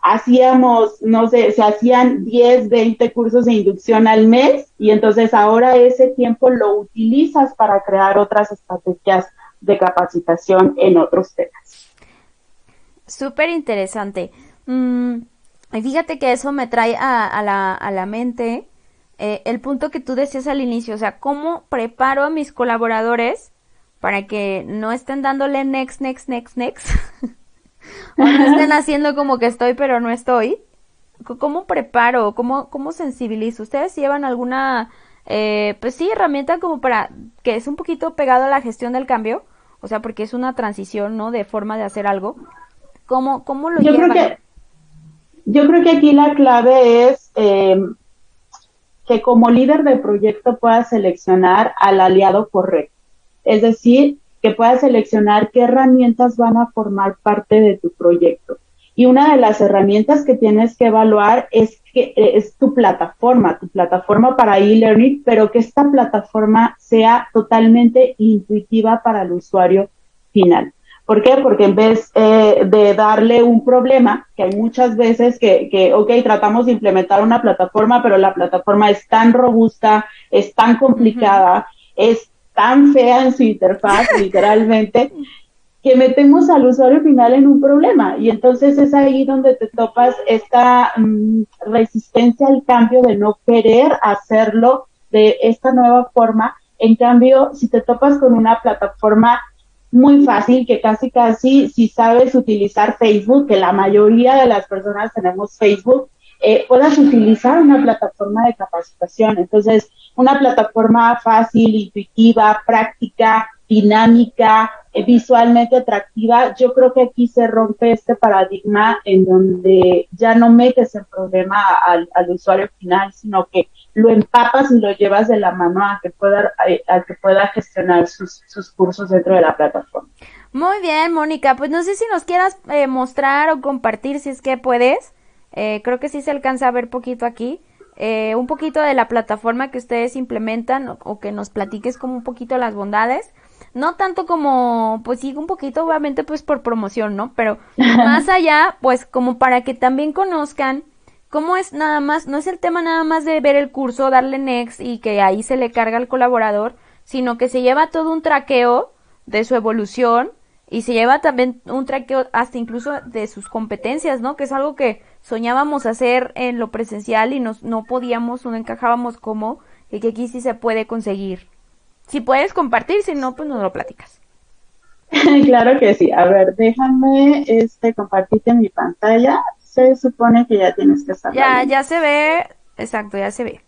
hacíamos, no sé, se hacían 10, 20 cursos de inducción al mes y entonces ahora ese tiempo lo utilizas para crear otras estrategias de capacitación en otros temas. Súper interesante. Mm, fíjate que eso me trae a, la, a la, mente eh, el punto que tú decías al inicio, o sea, cómo preparo a mis colaboradores para que no estén dándole next, next, next, next. o no estén haciendo como que estoy pero no estoy. ¿Cómo preparo? ¿Cómo, cómo sensibilizo? ¿Ustedes llevan alguna, eh, pues sí, herramienta como para que es un poquito pegado a la gestión del cambio? O sea, porque es una transición, ¿no? De forma de hacer algo. ¿Cómo, cómo lo yo llevan? Creo que, yo creo que aquí la clave es eh, que como líder de proyecto puedas seleccionar al aliado correcto. Es decir, que puedas seleccionar qué herramientas van a formar parte de tu proyecto. Y una de las herramientas que tienes que evaluar es que es tu plataforma, tu plataforma para e-learning, pero que esta plataforma sea totalmente intuitiva para el usuario final. ¿Por qué? Porque en vez eh, de darle un problema, que hay muchas veces que, que, ok, tratamos de implementar una plataforma, pero la plataforma es tan robusta, es tan complicada, es tan fea en su interfaz, literalmente, que metemos al usuario final en un problema. Y entonces es ahí donde te topas esta mm, resistencia al cambio de no querer hacerlo de esta nueva forma. En cambio, si te topas con una plataforma muy fácil, que casi casi si sabes utilizar Facebook, que la mayoría de las personas tenemos Facebook, eh, puedas utilizar una plataforma de capacitación. Entonces, una plataforma fácil, intuitiva, práctica, dinámica, eh, visualmente atractiva, yo creo que aquí se rompe este paradigma en donde ya no metes el problema al, usuario final, sino que lo empapas y lo llevas de la mano a que pueda, eh, a, que pueda gestionar sus, sus cursos dentro de la plataforma. Muy bien, Mónica. Pues no sé si nos quieras eh, mostrar o compartir, si es que puedes. creo que sí se alcanza a ver poquito aquí. Eh, un poquito de la plataforma que ustedes implementan o, que nos platiques como un poquito las bondades. No tanto como, pues sí, un poquito obviamente pues por promoción, ¿no? Pero más allá, pues como para que también conozcan cómo es nada más, no es el tema nada más de ver el curso, darle next y que ahí se le carga al colaborador, sino que se lleva todo un traqueo de su evolución y se lleva también un traqueo hasta incluso de sus competencias, ¿no? Que es algo que soñábamos hacer en lo presencial y nos, no podíamos, no encajábamos como, y que aquí sí se puede conseguir. Si puedes compartir, si no, pues nos lo platicas. claro que sí. A ver, déjame este, compartirte mi pantalla. Se supone que ya tienes que saber. Ya, ya se ve. Exacto, ya se ve.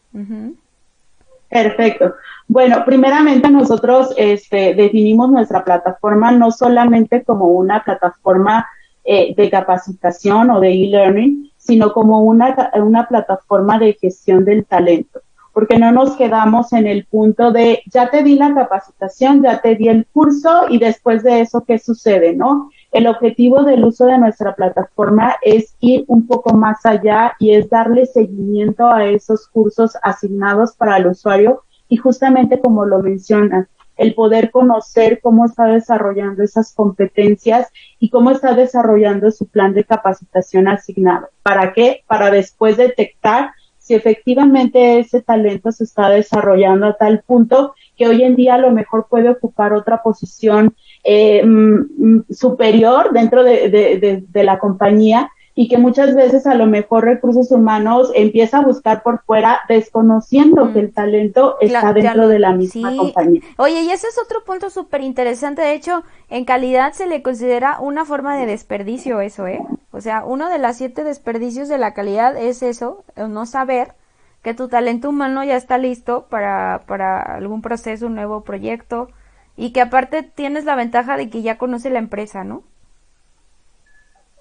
Perfecto. Bueno, primeramente nosotros este, definimos nuestra plataforma no solamente como una plataforma eh, de capacitación o de e-learning, sino como una, una plataforma de gestión del talento. porque no nos quedamos en el punto de ya te di la capacitación, ya te di el curso y después de eso, ¿qué sucede? ¿No? El objetivo del uso de nuestra plataforma es ir un poco más allá y es darle seguimiento a esos cursos asignados para el usuario y justamente como lo mencionas, el poder conocer cómo está desarrollando esas competencias y cómo está desarrollando su plan de capacitación asignado. ¿Para qué? Para después detectar si efectivamente ese talento se está desarrollando a tal punto que hoy en día a lo mejor puede ocupar otra posición eh, mm, mm, superior dentro de, la compañía y que muchas veces a lo mejor recursos humanos empieza a buscar por fuera desconociendo que el talento está dentro de la misma compañía. Oye, y ese es otro punto súper interesante. De hecho, en calidad se le considera una forma de desperdicio eso, ¿eh? O sea, uno de las siete desperdicios de la calidad es eso, no saber que tu talento humano ya está listo para, para algún proceso, un nuevo proyecto, y que aparte tienes la ventaja de que ya conoce la empresa, ¿no?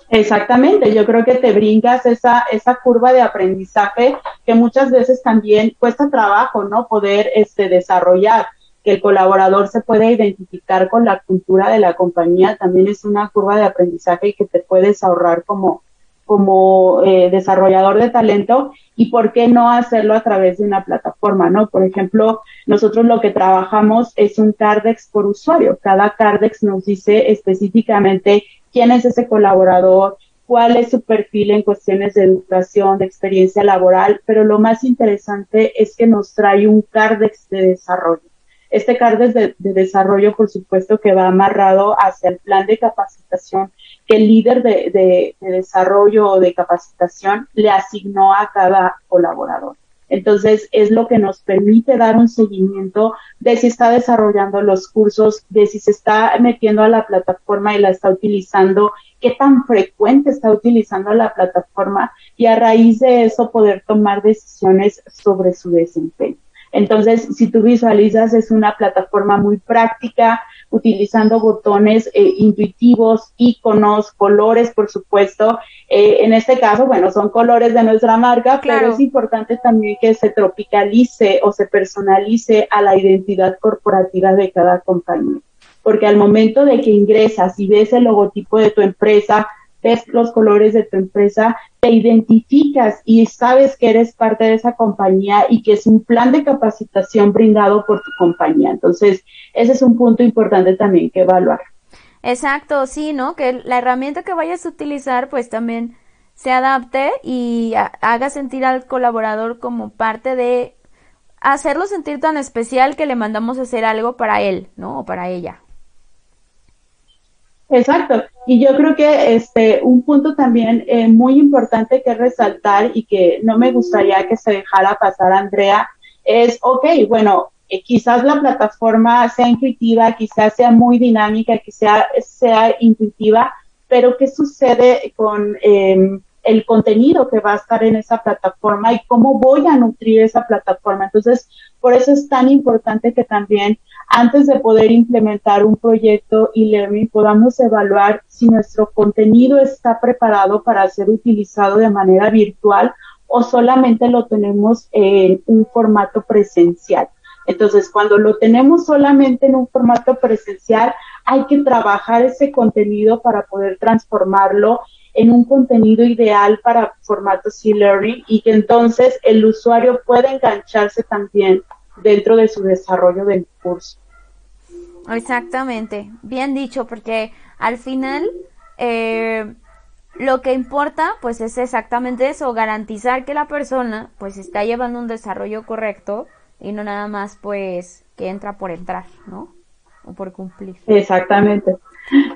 Exactamente, yo creo que te brincas esa, esa curva de aprendizaje que muchas veces también cuesta trabajo, ¿no? Poder este, desarrollar, que el colaborador se pueda identificar con la cultura de la compañía, también es una curva de aprendizaje y que te puedes ahorrar como, como eh, desarrollador de talento y por qué no hacerlo a través de una plataforma, ¿no? Por ejemplo, nosotros lo que trabajamos es un Cardex por usuario. Cada Cardex nos dice específicamente quién es ese colaborador, cuál es su perfil en cuestiones de educación, de experiencia laboral, pero lo más interesante es que nos trae un Cardex de desarrollo. Este CARDEX de, desarrollo, por supuesto, que va amarrado hacia el plan de capacitación que el líder de, desarrollo o de capacitación le asignó a cada colaborador. Entonces, es lo que nos permite dar un seguimiento de si está desarrollando los cursos, de si se está metiendo a la plataforma y la está utilizando, qué tan frecuente está utilizando la plataforma y a raíz de eso poder tomar decisiones sobre su desempeño. Entonces, si tú visualizas, es una plataforma muy práctica, utilizando botones eh, intuitivos, iconos, colores, por supuesto. Eh, en este caso, bueno, son colores de nuestra marca, pero es importante también que se tropicalice o se personalice a la identidad corporativa de cada compañía. Porque al momento de que ingresas y ves el logotipo de tu empresa, ves los colores de tu empresa, te identificas y sabes que eres parte de esa compañía y que es un plan de capacitación brindado por tu compañía. Entonces, ese es un punto importante también que evaluar. Exacto, sí, ¿no? Que la herramienta que vayas a utilizar, pues también se adapte y haga sentir al colaborador como parte de hacerlo sentir tan especial que le mandamos a hacer algo para él, ¿no? O para ella. Exacto. Y yo creo que este un punto también eh, muy importante que resaltar y que no me gustaría que se dejara pasar, Andrea, es, ok, bueno, eh, quizás la plataforma sea intuitiva, quizás sea muy dinámica, quizás sea intuitiva, pero ¿qué sucede con eh, el contenido que va a estar en esa plataforma y cómo voy a nutrir esa plataforma? Entonces, por eso es tan importante que también antes de poder implementar un proyecto e-learning podamos evaluar si nuestro contenido está preparado para ser utilizado de manera virtual o solamente lo tenemos en un formato presencial. Entonces, cuando lo tenemos solamente en un formato presencial, hay que trabajar ese contenido para poder transformarlo en un contenido ideal para formatos e-learning y que entonces el usuario pueda engancharse también dentro de su desarrollo del curso. Exactamente, bien dicho, porque al final eh, lo que importa pues es exactamente eso, garantizar que la persona pues está llevando un desarrollo correcto y no nada más pues que entra por entrar, ¿no? O por cumplir. Exactamente.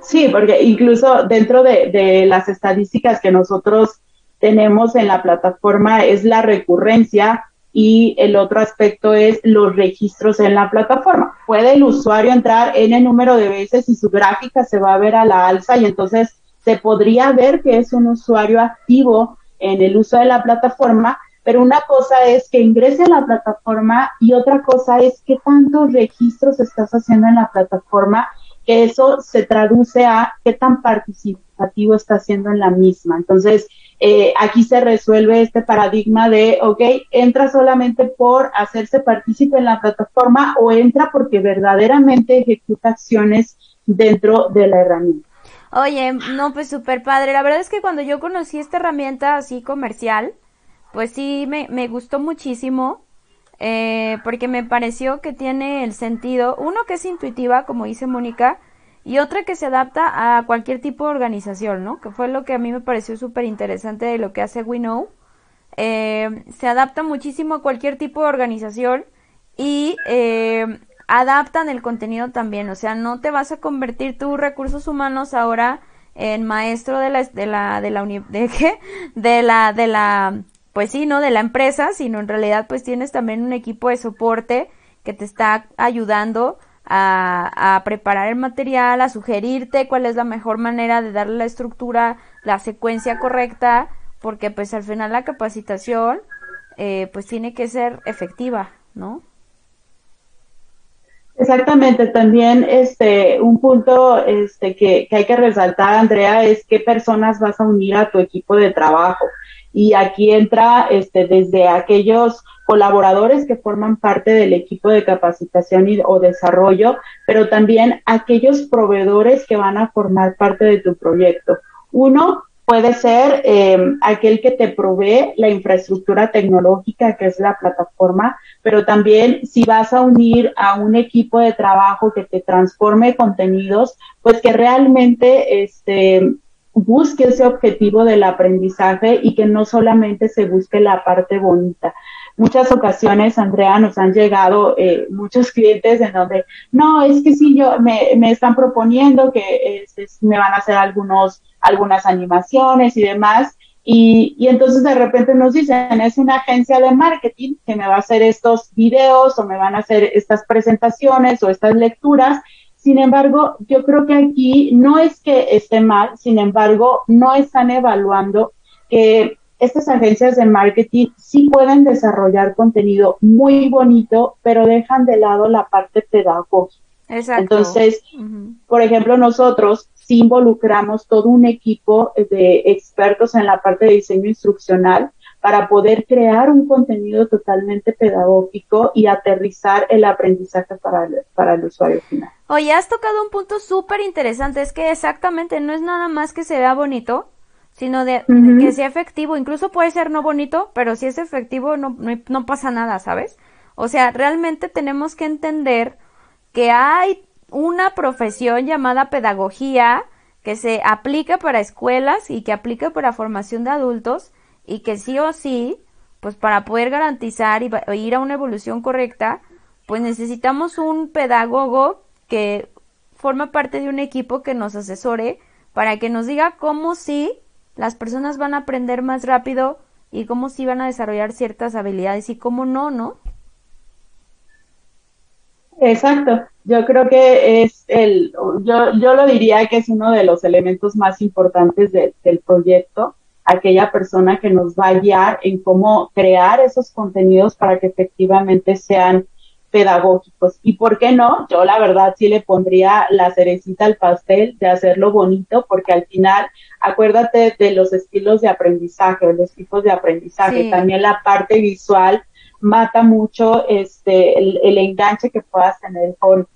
Sí, porque incluso dentro de, de las estadísticas que nosotros tenemos en la plataforma es la recurrencia y el otro aspecto es los registros en la plataforma. Puede el usuario entrar en el número de veces y su gráfica se va a ver a la alza y entonces se podría ver que es un usuario activo en el uso de la plataforma, pero una cosa es que ingrese a la plataforma y otra cosa es qué tantos registros estás haciendo en la plataforma, que eso se traduce a qué tan participativo está haciendo en la misma. Entonces, eh, aquí se resuelve este paradigma de, ok, entra solamente por hacerse partícipe en la plataforma o entra porque verdaderamente ejecuta acciones dentro de la herramienta. Oye, no, pues súper padre. La verdad es que cuando yo conocí esta herramienta así comercial, pues sí, me, me gustó muchísimo. Eh, porque me pareció que tiene el sentido, uno que es intuitiva, como dice Mónica, y otra que se adapta a cualquier tipo de organización, ¿no? Que fue lo que a mí me pareció súper interesante de lo que hace WeKnow. Eh, se adapta muchísimo a cualquier tipo de organización y eh, adaptan el contenido también, o sea, no te vas a convertir tus recursos humanos ahora en maestro de la de la de la de la de la pues sí, no de la empresa, sino en realidad pues tienes también un equipo de soporte que te está ayudando a, preparar el material, a sugerirte cuál es la mejor manera de darle la estructura, la secuencia correcta, porque pues al final la capacitación eh, pues tiene que ser efectiva, ¿no? Exactamente, también este un punto este que, que, hay que resaltar, Andrea, es qué personas vas a unir a tu equipo de trabajo. Y aquí entra este desde aquellos colaboradores que forman parte del equipo de capacitación y, o desarrollo, pero también aquellos proveedores que van a formar parte de tu proyecto. Uno, puede ser eh, aquel que te provee la infraestructura tecnológica, que es la plataforma, pero también si vas a unir a un equipo de trabajo que te transforme contenidos, pues que realmente este, busque ese objetivo del aprendizaje y que no solamente se busque la parte bonita. Muchas ocasiones, Andrea, nos han llegado eh, muchos clientes en donde, no, es que si yo me, me están proponiendo que este, me van a hacer algunos algunas animaciones y demás. Y, y, entonces de repente nos dicen, es una agencia de marketing que me va a hacer estos videos o me van a hacer estas presentaciones o estas lecturas. Sin embargo, yo creo que aquí no es que esté mal, sin embargo, no están evaluando que estas agencias de marketing sí pueden desarrollar contenido muy bonito, pero dejan de lado la parte pedagógica. Exacto. Entonces, por ejemplo, nosotros sí involucramos todo un equipo de expertos en la parte de diseño instruccional para poder crear un contenido totalmente pedagógico y aterrizar el aprendizaje para el, para el usuario final. Oye, has tocado un punto súper interesante, es que exactamente no es nada más que se vea bonito, sino de, que sea efectivo, incluso puede ser no bonito, pero si es efectivo no, no, no pasa nada, ¿sabes? O sea, realmente tenemos que entender que hay una profesión llamada pedagogía que se aplica para escuelas y que aplica para formación de adultos y que sí o sí, pues para poder garantizar y ir a una evolución correcta, pues necesitamos un pedagogo que forma parte de un equipo que nos asesore para que nos diga cómo sí las personas van a aprender más rápido y cómo sí van a desarrollar ciertas habilidades y cómo no, ¿no? Exacto. Yo creo que es el, yo, yo lo diría que es uno de los elementos más importantes del proyecto, aquella persona que nos va a guiar en cómo crear esos contenidos para que efectivamente sean pedagógicos. Y por qué no, yo la verdad sí le pondría la cerecita al pastel de hacerlo bonito, porque al final, acuérdate de los estilos de aprendizaje, los tipos de aprendizaje, también la parte visual mata mucho este el, enganche que puedas tener con,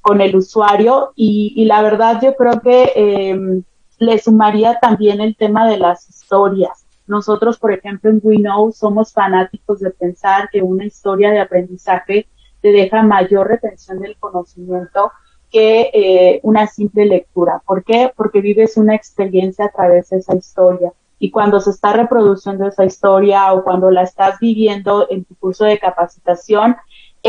con el usuario. Y, y la verdad yo creo que eh, le sumaría también el tema de las historias. Nosotros, por ejemplo, en WeKnow somos fanáticos de pensar que una historia de aprendizaje te deja mayor retención del conocimiento que eh, una simple lectura. ¿Por qué? Porque vives una experiencia a través de esa historia y cuando se está reproduciendo esa historia o cuando la estás viviendo en tu curso de capacitación,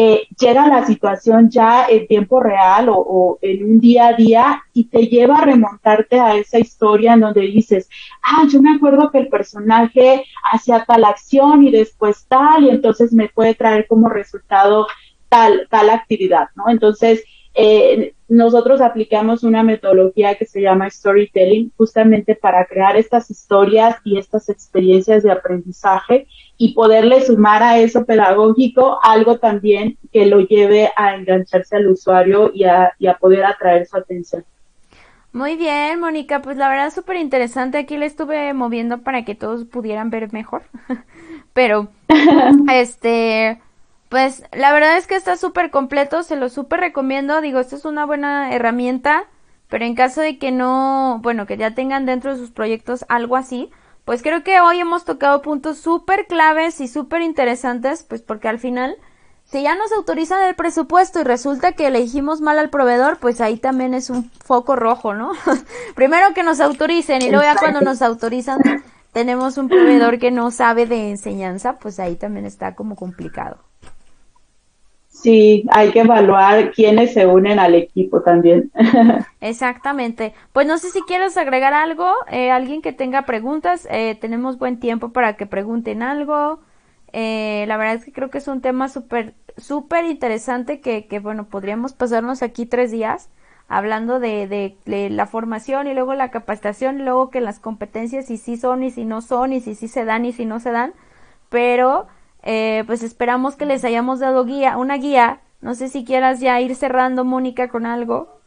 eh, llega la situación ya en tiempo real o, o, en un día a día y te lleva a remontarte a esa historia en donde dices, ah, yo me acuerdo que el personaje hacía tal acción y después tal y entonces me puede traer como resultado tal, tal actividad, ¿no? Entonces, eh, nosotros aplicamos una metodología que se llama storytelling justamente para crear estas historias y estas experiencias de aprendizaje y poderle sumar a eso pedagógico algo también que lo lleve a engancharse al usuario y a, y a poder atraer su atención. Muy bien, Mónica, pues la verdad súper interesante. Aquí le estuve moviendo para que todos pudieran ver mejor. Pero, este, pues la verdad es que está súper completo, se lo súper recomiendo. Digo, esta es una buena herramienta, pero en caso de que no, bueno, que ya tengan dentro de sus proyectos algo así, pues creo que hoy hemos tocado puntos súper claves y súper interesantes, pues porque al final si ya nos autorizan el presupuesto y resulta que elegimos mal al proveedor, pues ahí también es un foco rojo, ¿no? Primero que nos autoricen y luego ya cuando nos autorizan tenemos un proveedor que no sabe de enseñanza, pues ahí también está como complicado. Sí, hay que evaluar quiénes se unen al equipo también. Exactamente. Pues no sé si quieres agregar algo, eh, alguien que tenga preguntas, eh, tenemos buen tiempo para que pregunten algo. Eh, la verdad es que creo que es un tema súper, súper interesante que, que, bueno, podríamos pasarnos aquí tres días hablando de, de, la formación y luego la capacitación y luego que las competencias y si son y si no son y si sí se dan y si no se dan. Pero, eh, pues esperamos que les hayamos dado guía, una guía. No sé si quieras ya ir cerrando, Mónica, con algo.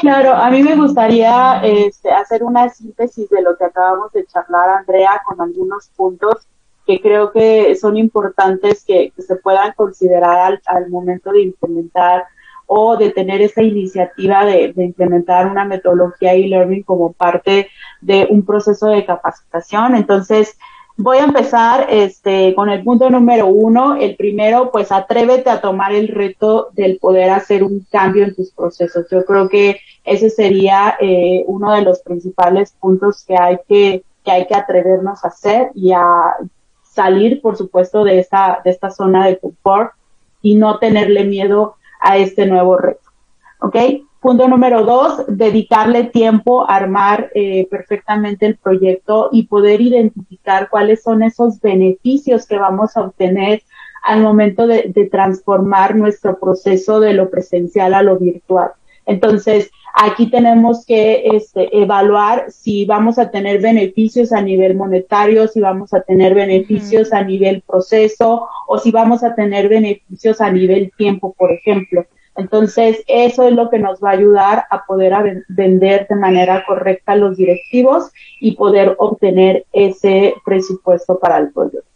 Claro, a mí me gustaría este, hacer una síntesis de lo que acabamos de charlar, Andrea, con algunos puntos que creo que son importantes que, se puedan considerar al, momento de implementar o de tener esa iniciativa de, implementar una metodología e-learning como parte de un proceso de capacitación. Entonces, voy a empezar este, con el punto número uno. El primero, pues atrévete a tomar el reto del poder hacer un cambio en tus procesos. Yo creo que ese sería eh, uno de los principales puntos que hay que, que hay que atrevernos a hacer y a, salir, por supuesto, de esta, de esta zona de confort y no tenerle miedo a este nuevo reto. ¿Ok? Punto número dos, dedicarle tiempo a armar eh, perfectamente el proyecto y poder identificar cuáles son esos beneficios que vamos a obtener al momento de, de transformar nuestro proceso de lo presencial a lo virtual. Entonces, Aquí tenemos que este, evaluar si vamos a tener beneficios a nivel monetario, si vamos a tener beneficios a nivel proceso o si vamos a tener beneficios a nivel tiempo, por ejemplo. Entonces, eso es lo que nos va a ayudar a poder vender de manera correcta los directivos y poder obtener ese presupuesto para el proyecto.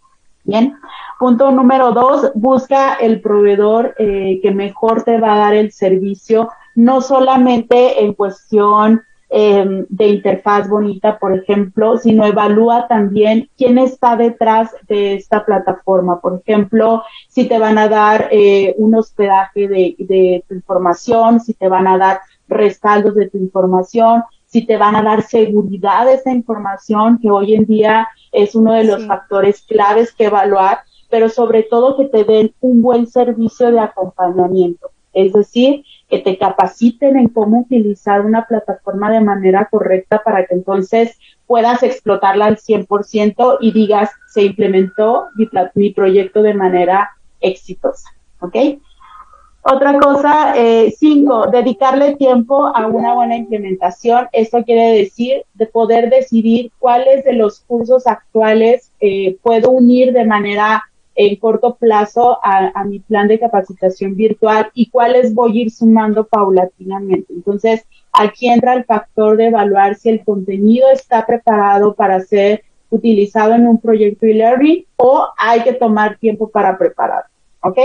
Bien. Punto número dos, busca el proveedor eh, que mejor te va a dar el servicio no solamente en cuestión em, de interfaz bonita, por ejemplo, sino evalúa también quién está detrás de esta plataforma. Por ejemplo, si te van a dar eh, un hospedaje de, de tu información, si te van a dar respaldos de tu información, si te van a dar seguridad de esa información, que hoy en día es uno de los factores claves que evaluar, pero sobre todo que te den un buen servicio de acompañamiento. Es decir, que te capaciten en cómo utilizar una plataforma de manera correcta para que entonces puedas explotarla al 100% y digas, se implementó mi, proyecto de manera exitosa. ¿Ok? Otra cosa, eh, cinco, dedicarle tiempo a una buena implementación. Esto quiere decir de poder decidir cuáles de los cursos actuales eh, puedo unir de manera en corto plazo a, mi plan de capacitación virtual y cuáles voy a ir sumando paulatinamente. Entonces, aquí entra el factor de evaluar si el contenido está preparado para ser utilizado en un proyecto e-learning o hay que tomar tiempo para prepararlo. ¿Ok?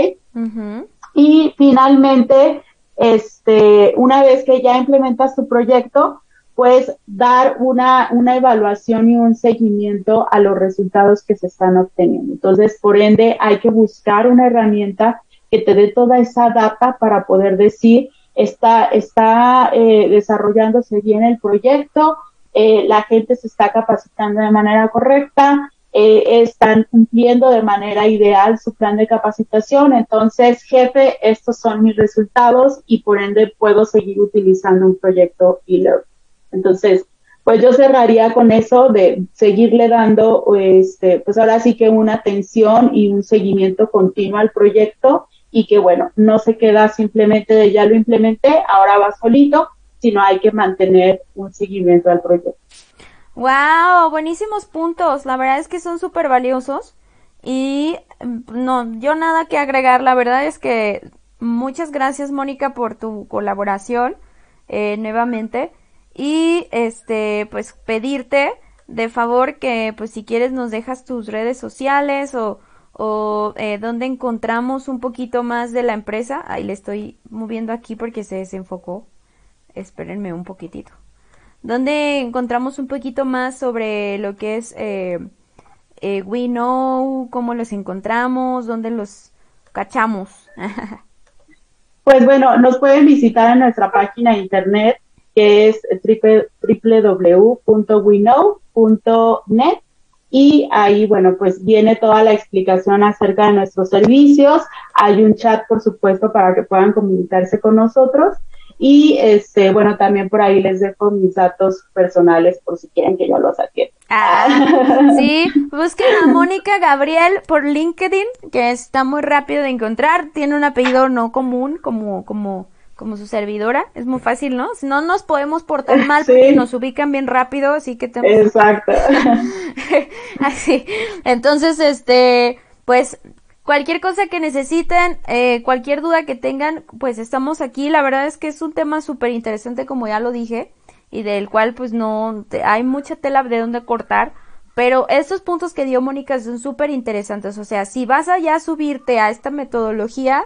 Y finalmente, este, una vez que ya implementas tu proyecto, pues dar una, una evaluación y un seguimiento a los resultados que se están obteniendo. Entonces, por ende, hay que buscar una herramienta que te dé toda esa data para poder decir, está, está eh, desarrollándose bien el proyecto, eh, la gente se está capacitando de manera correcta, eh, están cumpliendo de manera ideal su plan de capacitación. Entonces, jefe, estos son mis resultados y por ende puedo seguir utilizando un proyecto e-learning. Entonces, pues yo cerraría con eso de seguirle dando, este, pues ahora sí que una atención y un seguimiento continuo al proyecto y que bueno, no se queda simplemente de ya lo implementé, ahora va solito, sino hay que mantener un seguimiento al proyecto. Wow, buenísimos puntos. La verdad es que son súper valiosos y no, yo nada que agregar. La verdad es que muchas gracias Mónica por tu colaboración. eh, nuevamente y este pues pedirte de favor que pues si quieres nos dejas tus redes sociales o o eh, donde encontramos un poquito más de la empresa. Ahí le estoy moviendo aquí porque se desenfocó. Espérenme un poquitito. Donde encontramos un poquito más sobre lo que es eh, eh, We Know, cómo los encontramos, dónde los cachamos. pues bueno, nos pueden visitar en nuestra página de internet que es www.weknow.net y ahí, bueno, pues viene toda la explicación acerca de nuestros servicios. Hay un chat, por supuesto, para que puedan comunicarse con nosotros. Y este, bueno, también por ahí les dejo mis datos personales por si quieren que yo los atienda. Ah, sí, busquen a Mónica Gabriel por LinkedIn, que está muy rápido de encontrar. Tiene un apellido no común, como, como como su servidora, es muy fácil, ¿no? No nos podemos portar mal porque nos ubican bien rápido, así que tenemos... Exacto. así. Entonces, este, pues cualquier cosa que necesiten, eh, cualquier duda que tengan, pues estamos aquí. La verdad es que es un tema súper interesante, como ya lo dije, y del cual pues no, hay mucha tela de donde cortar. Pero estos puntos que dio Mónica son súper interesantes. O sea, si vas a ya subirte a esta metodología,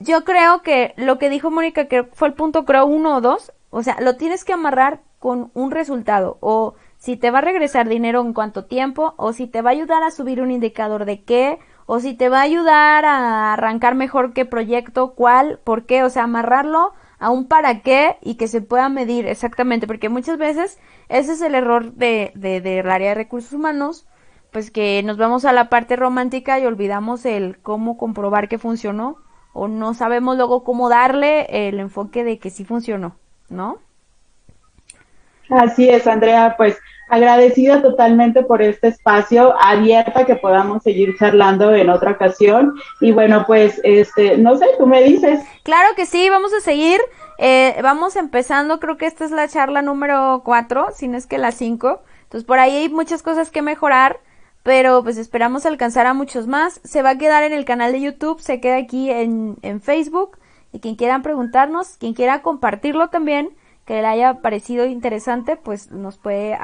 yo creo que lo que dijo Mónica, que fue el punto creo uno o dos, o sea, lo tienes que amarrar con un resultado, o si te va a regresar dinero en cuánto tiempo, o si te va a ayudar a subir un indicador de qué, o si te va a ayudar a arrancar mejor qué proyecto, cuál, por qué, o sea, amarrarlo a un para qué y que se pueda medir exactamente, porque muchas veces ese es el error de, de, del área de recursos humanos, pues que nos vamos a la parte romántica y olvidamos el cómo comprobar que funcionó o no sabemos luego cómo darle el enfoque de que sí funcionó, ¿no? Así es, Andrea, pues agradecida totalmente por este espacio, abierta que podamos seguir charlando en otra ocasión. Y bueno, pues, este, no sé, tú me dices. Claro que sí, vamos a seguir. Eh, vamos empezando, creo que esta es la charla número cuatro, si no es que la cinco. Entonces, por ahí hay muchas cosas que mejorar pero pues esperamos alcanzar a muchos más. Se va a quedar en el canal de YouTube, se queda aquí en, en Facebook y quien quiera preguntarnos, quien quiera compartirlo también, que le haya parecido interesante, pues nos puede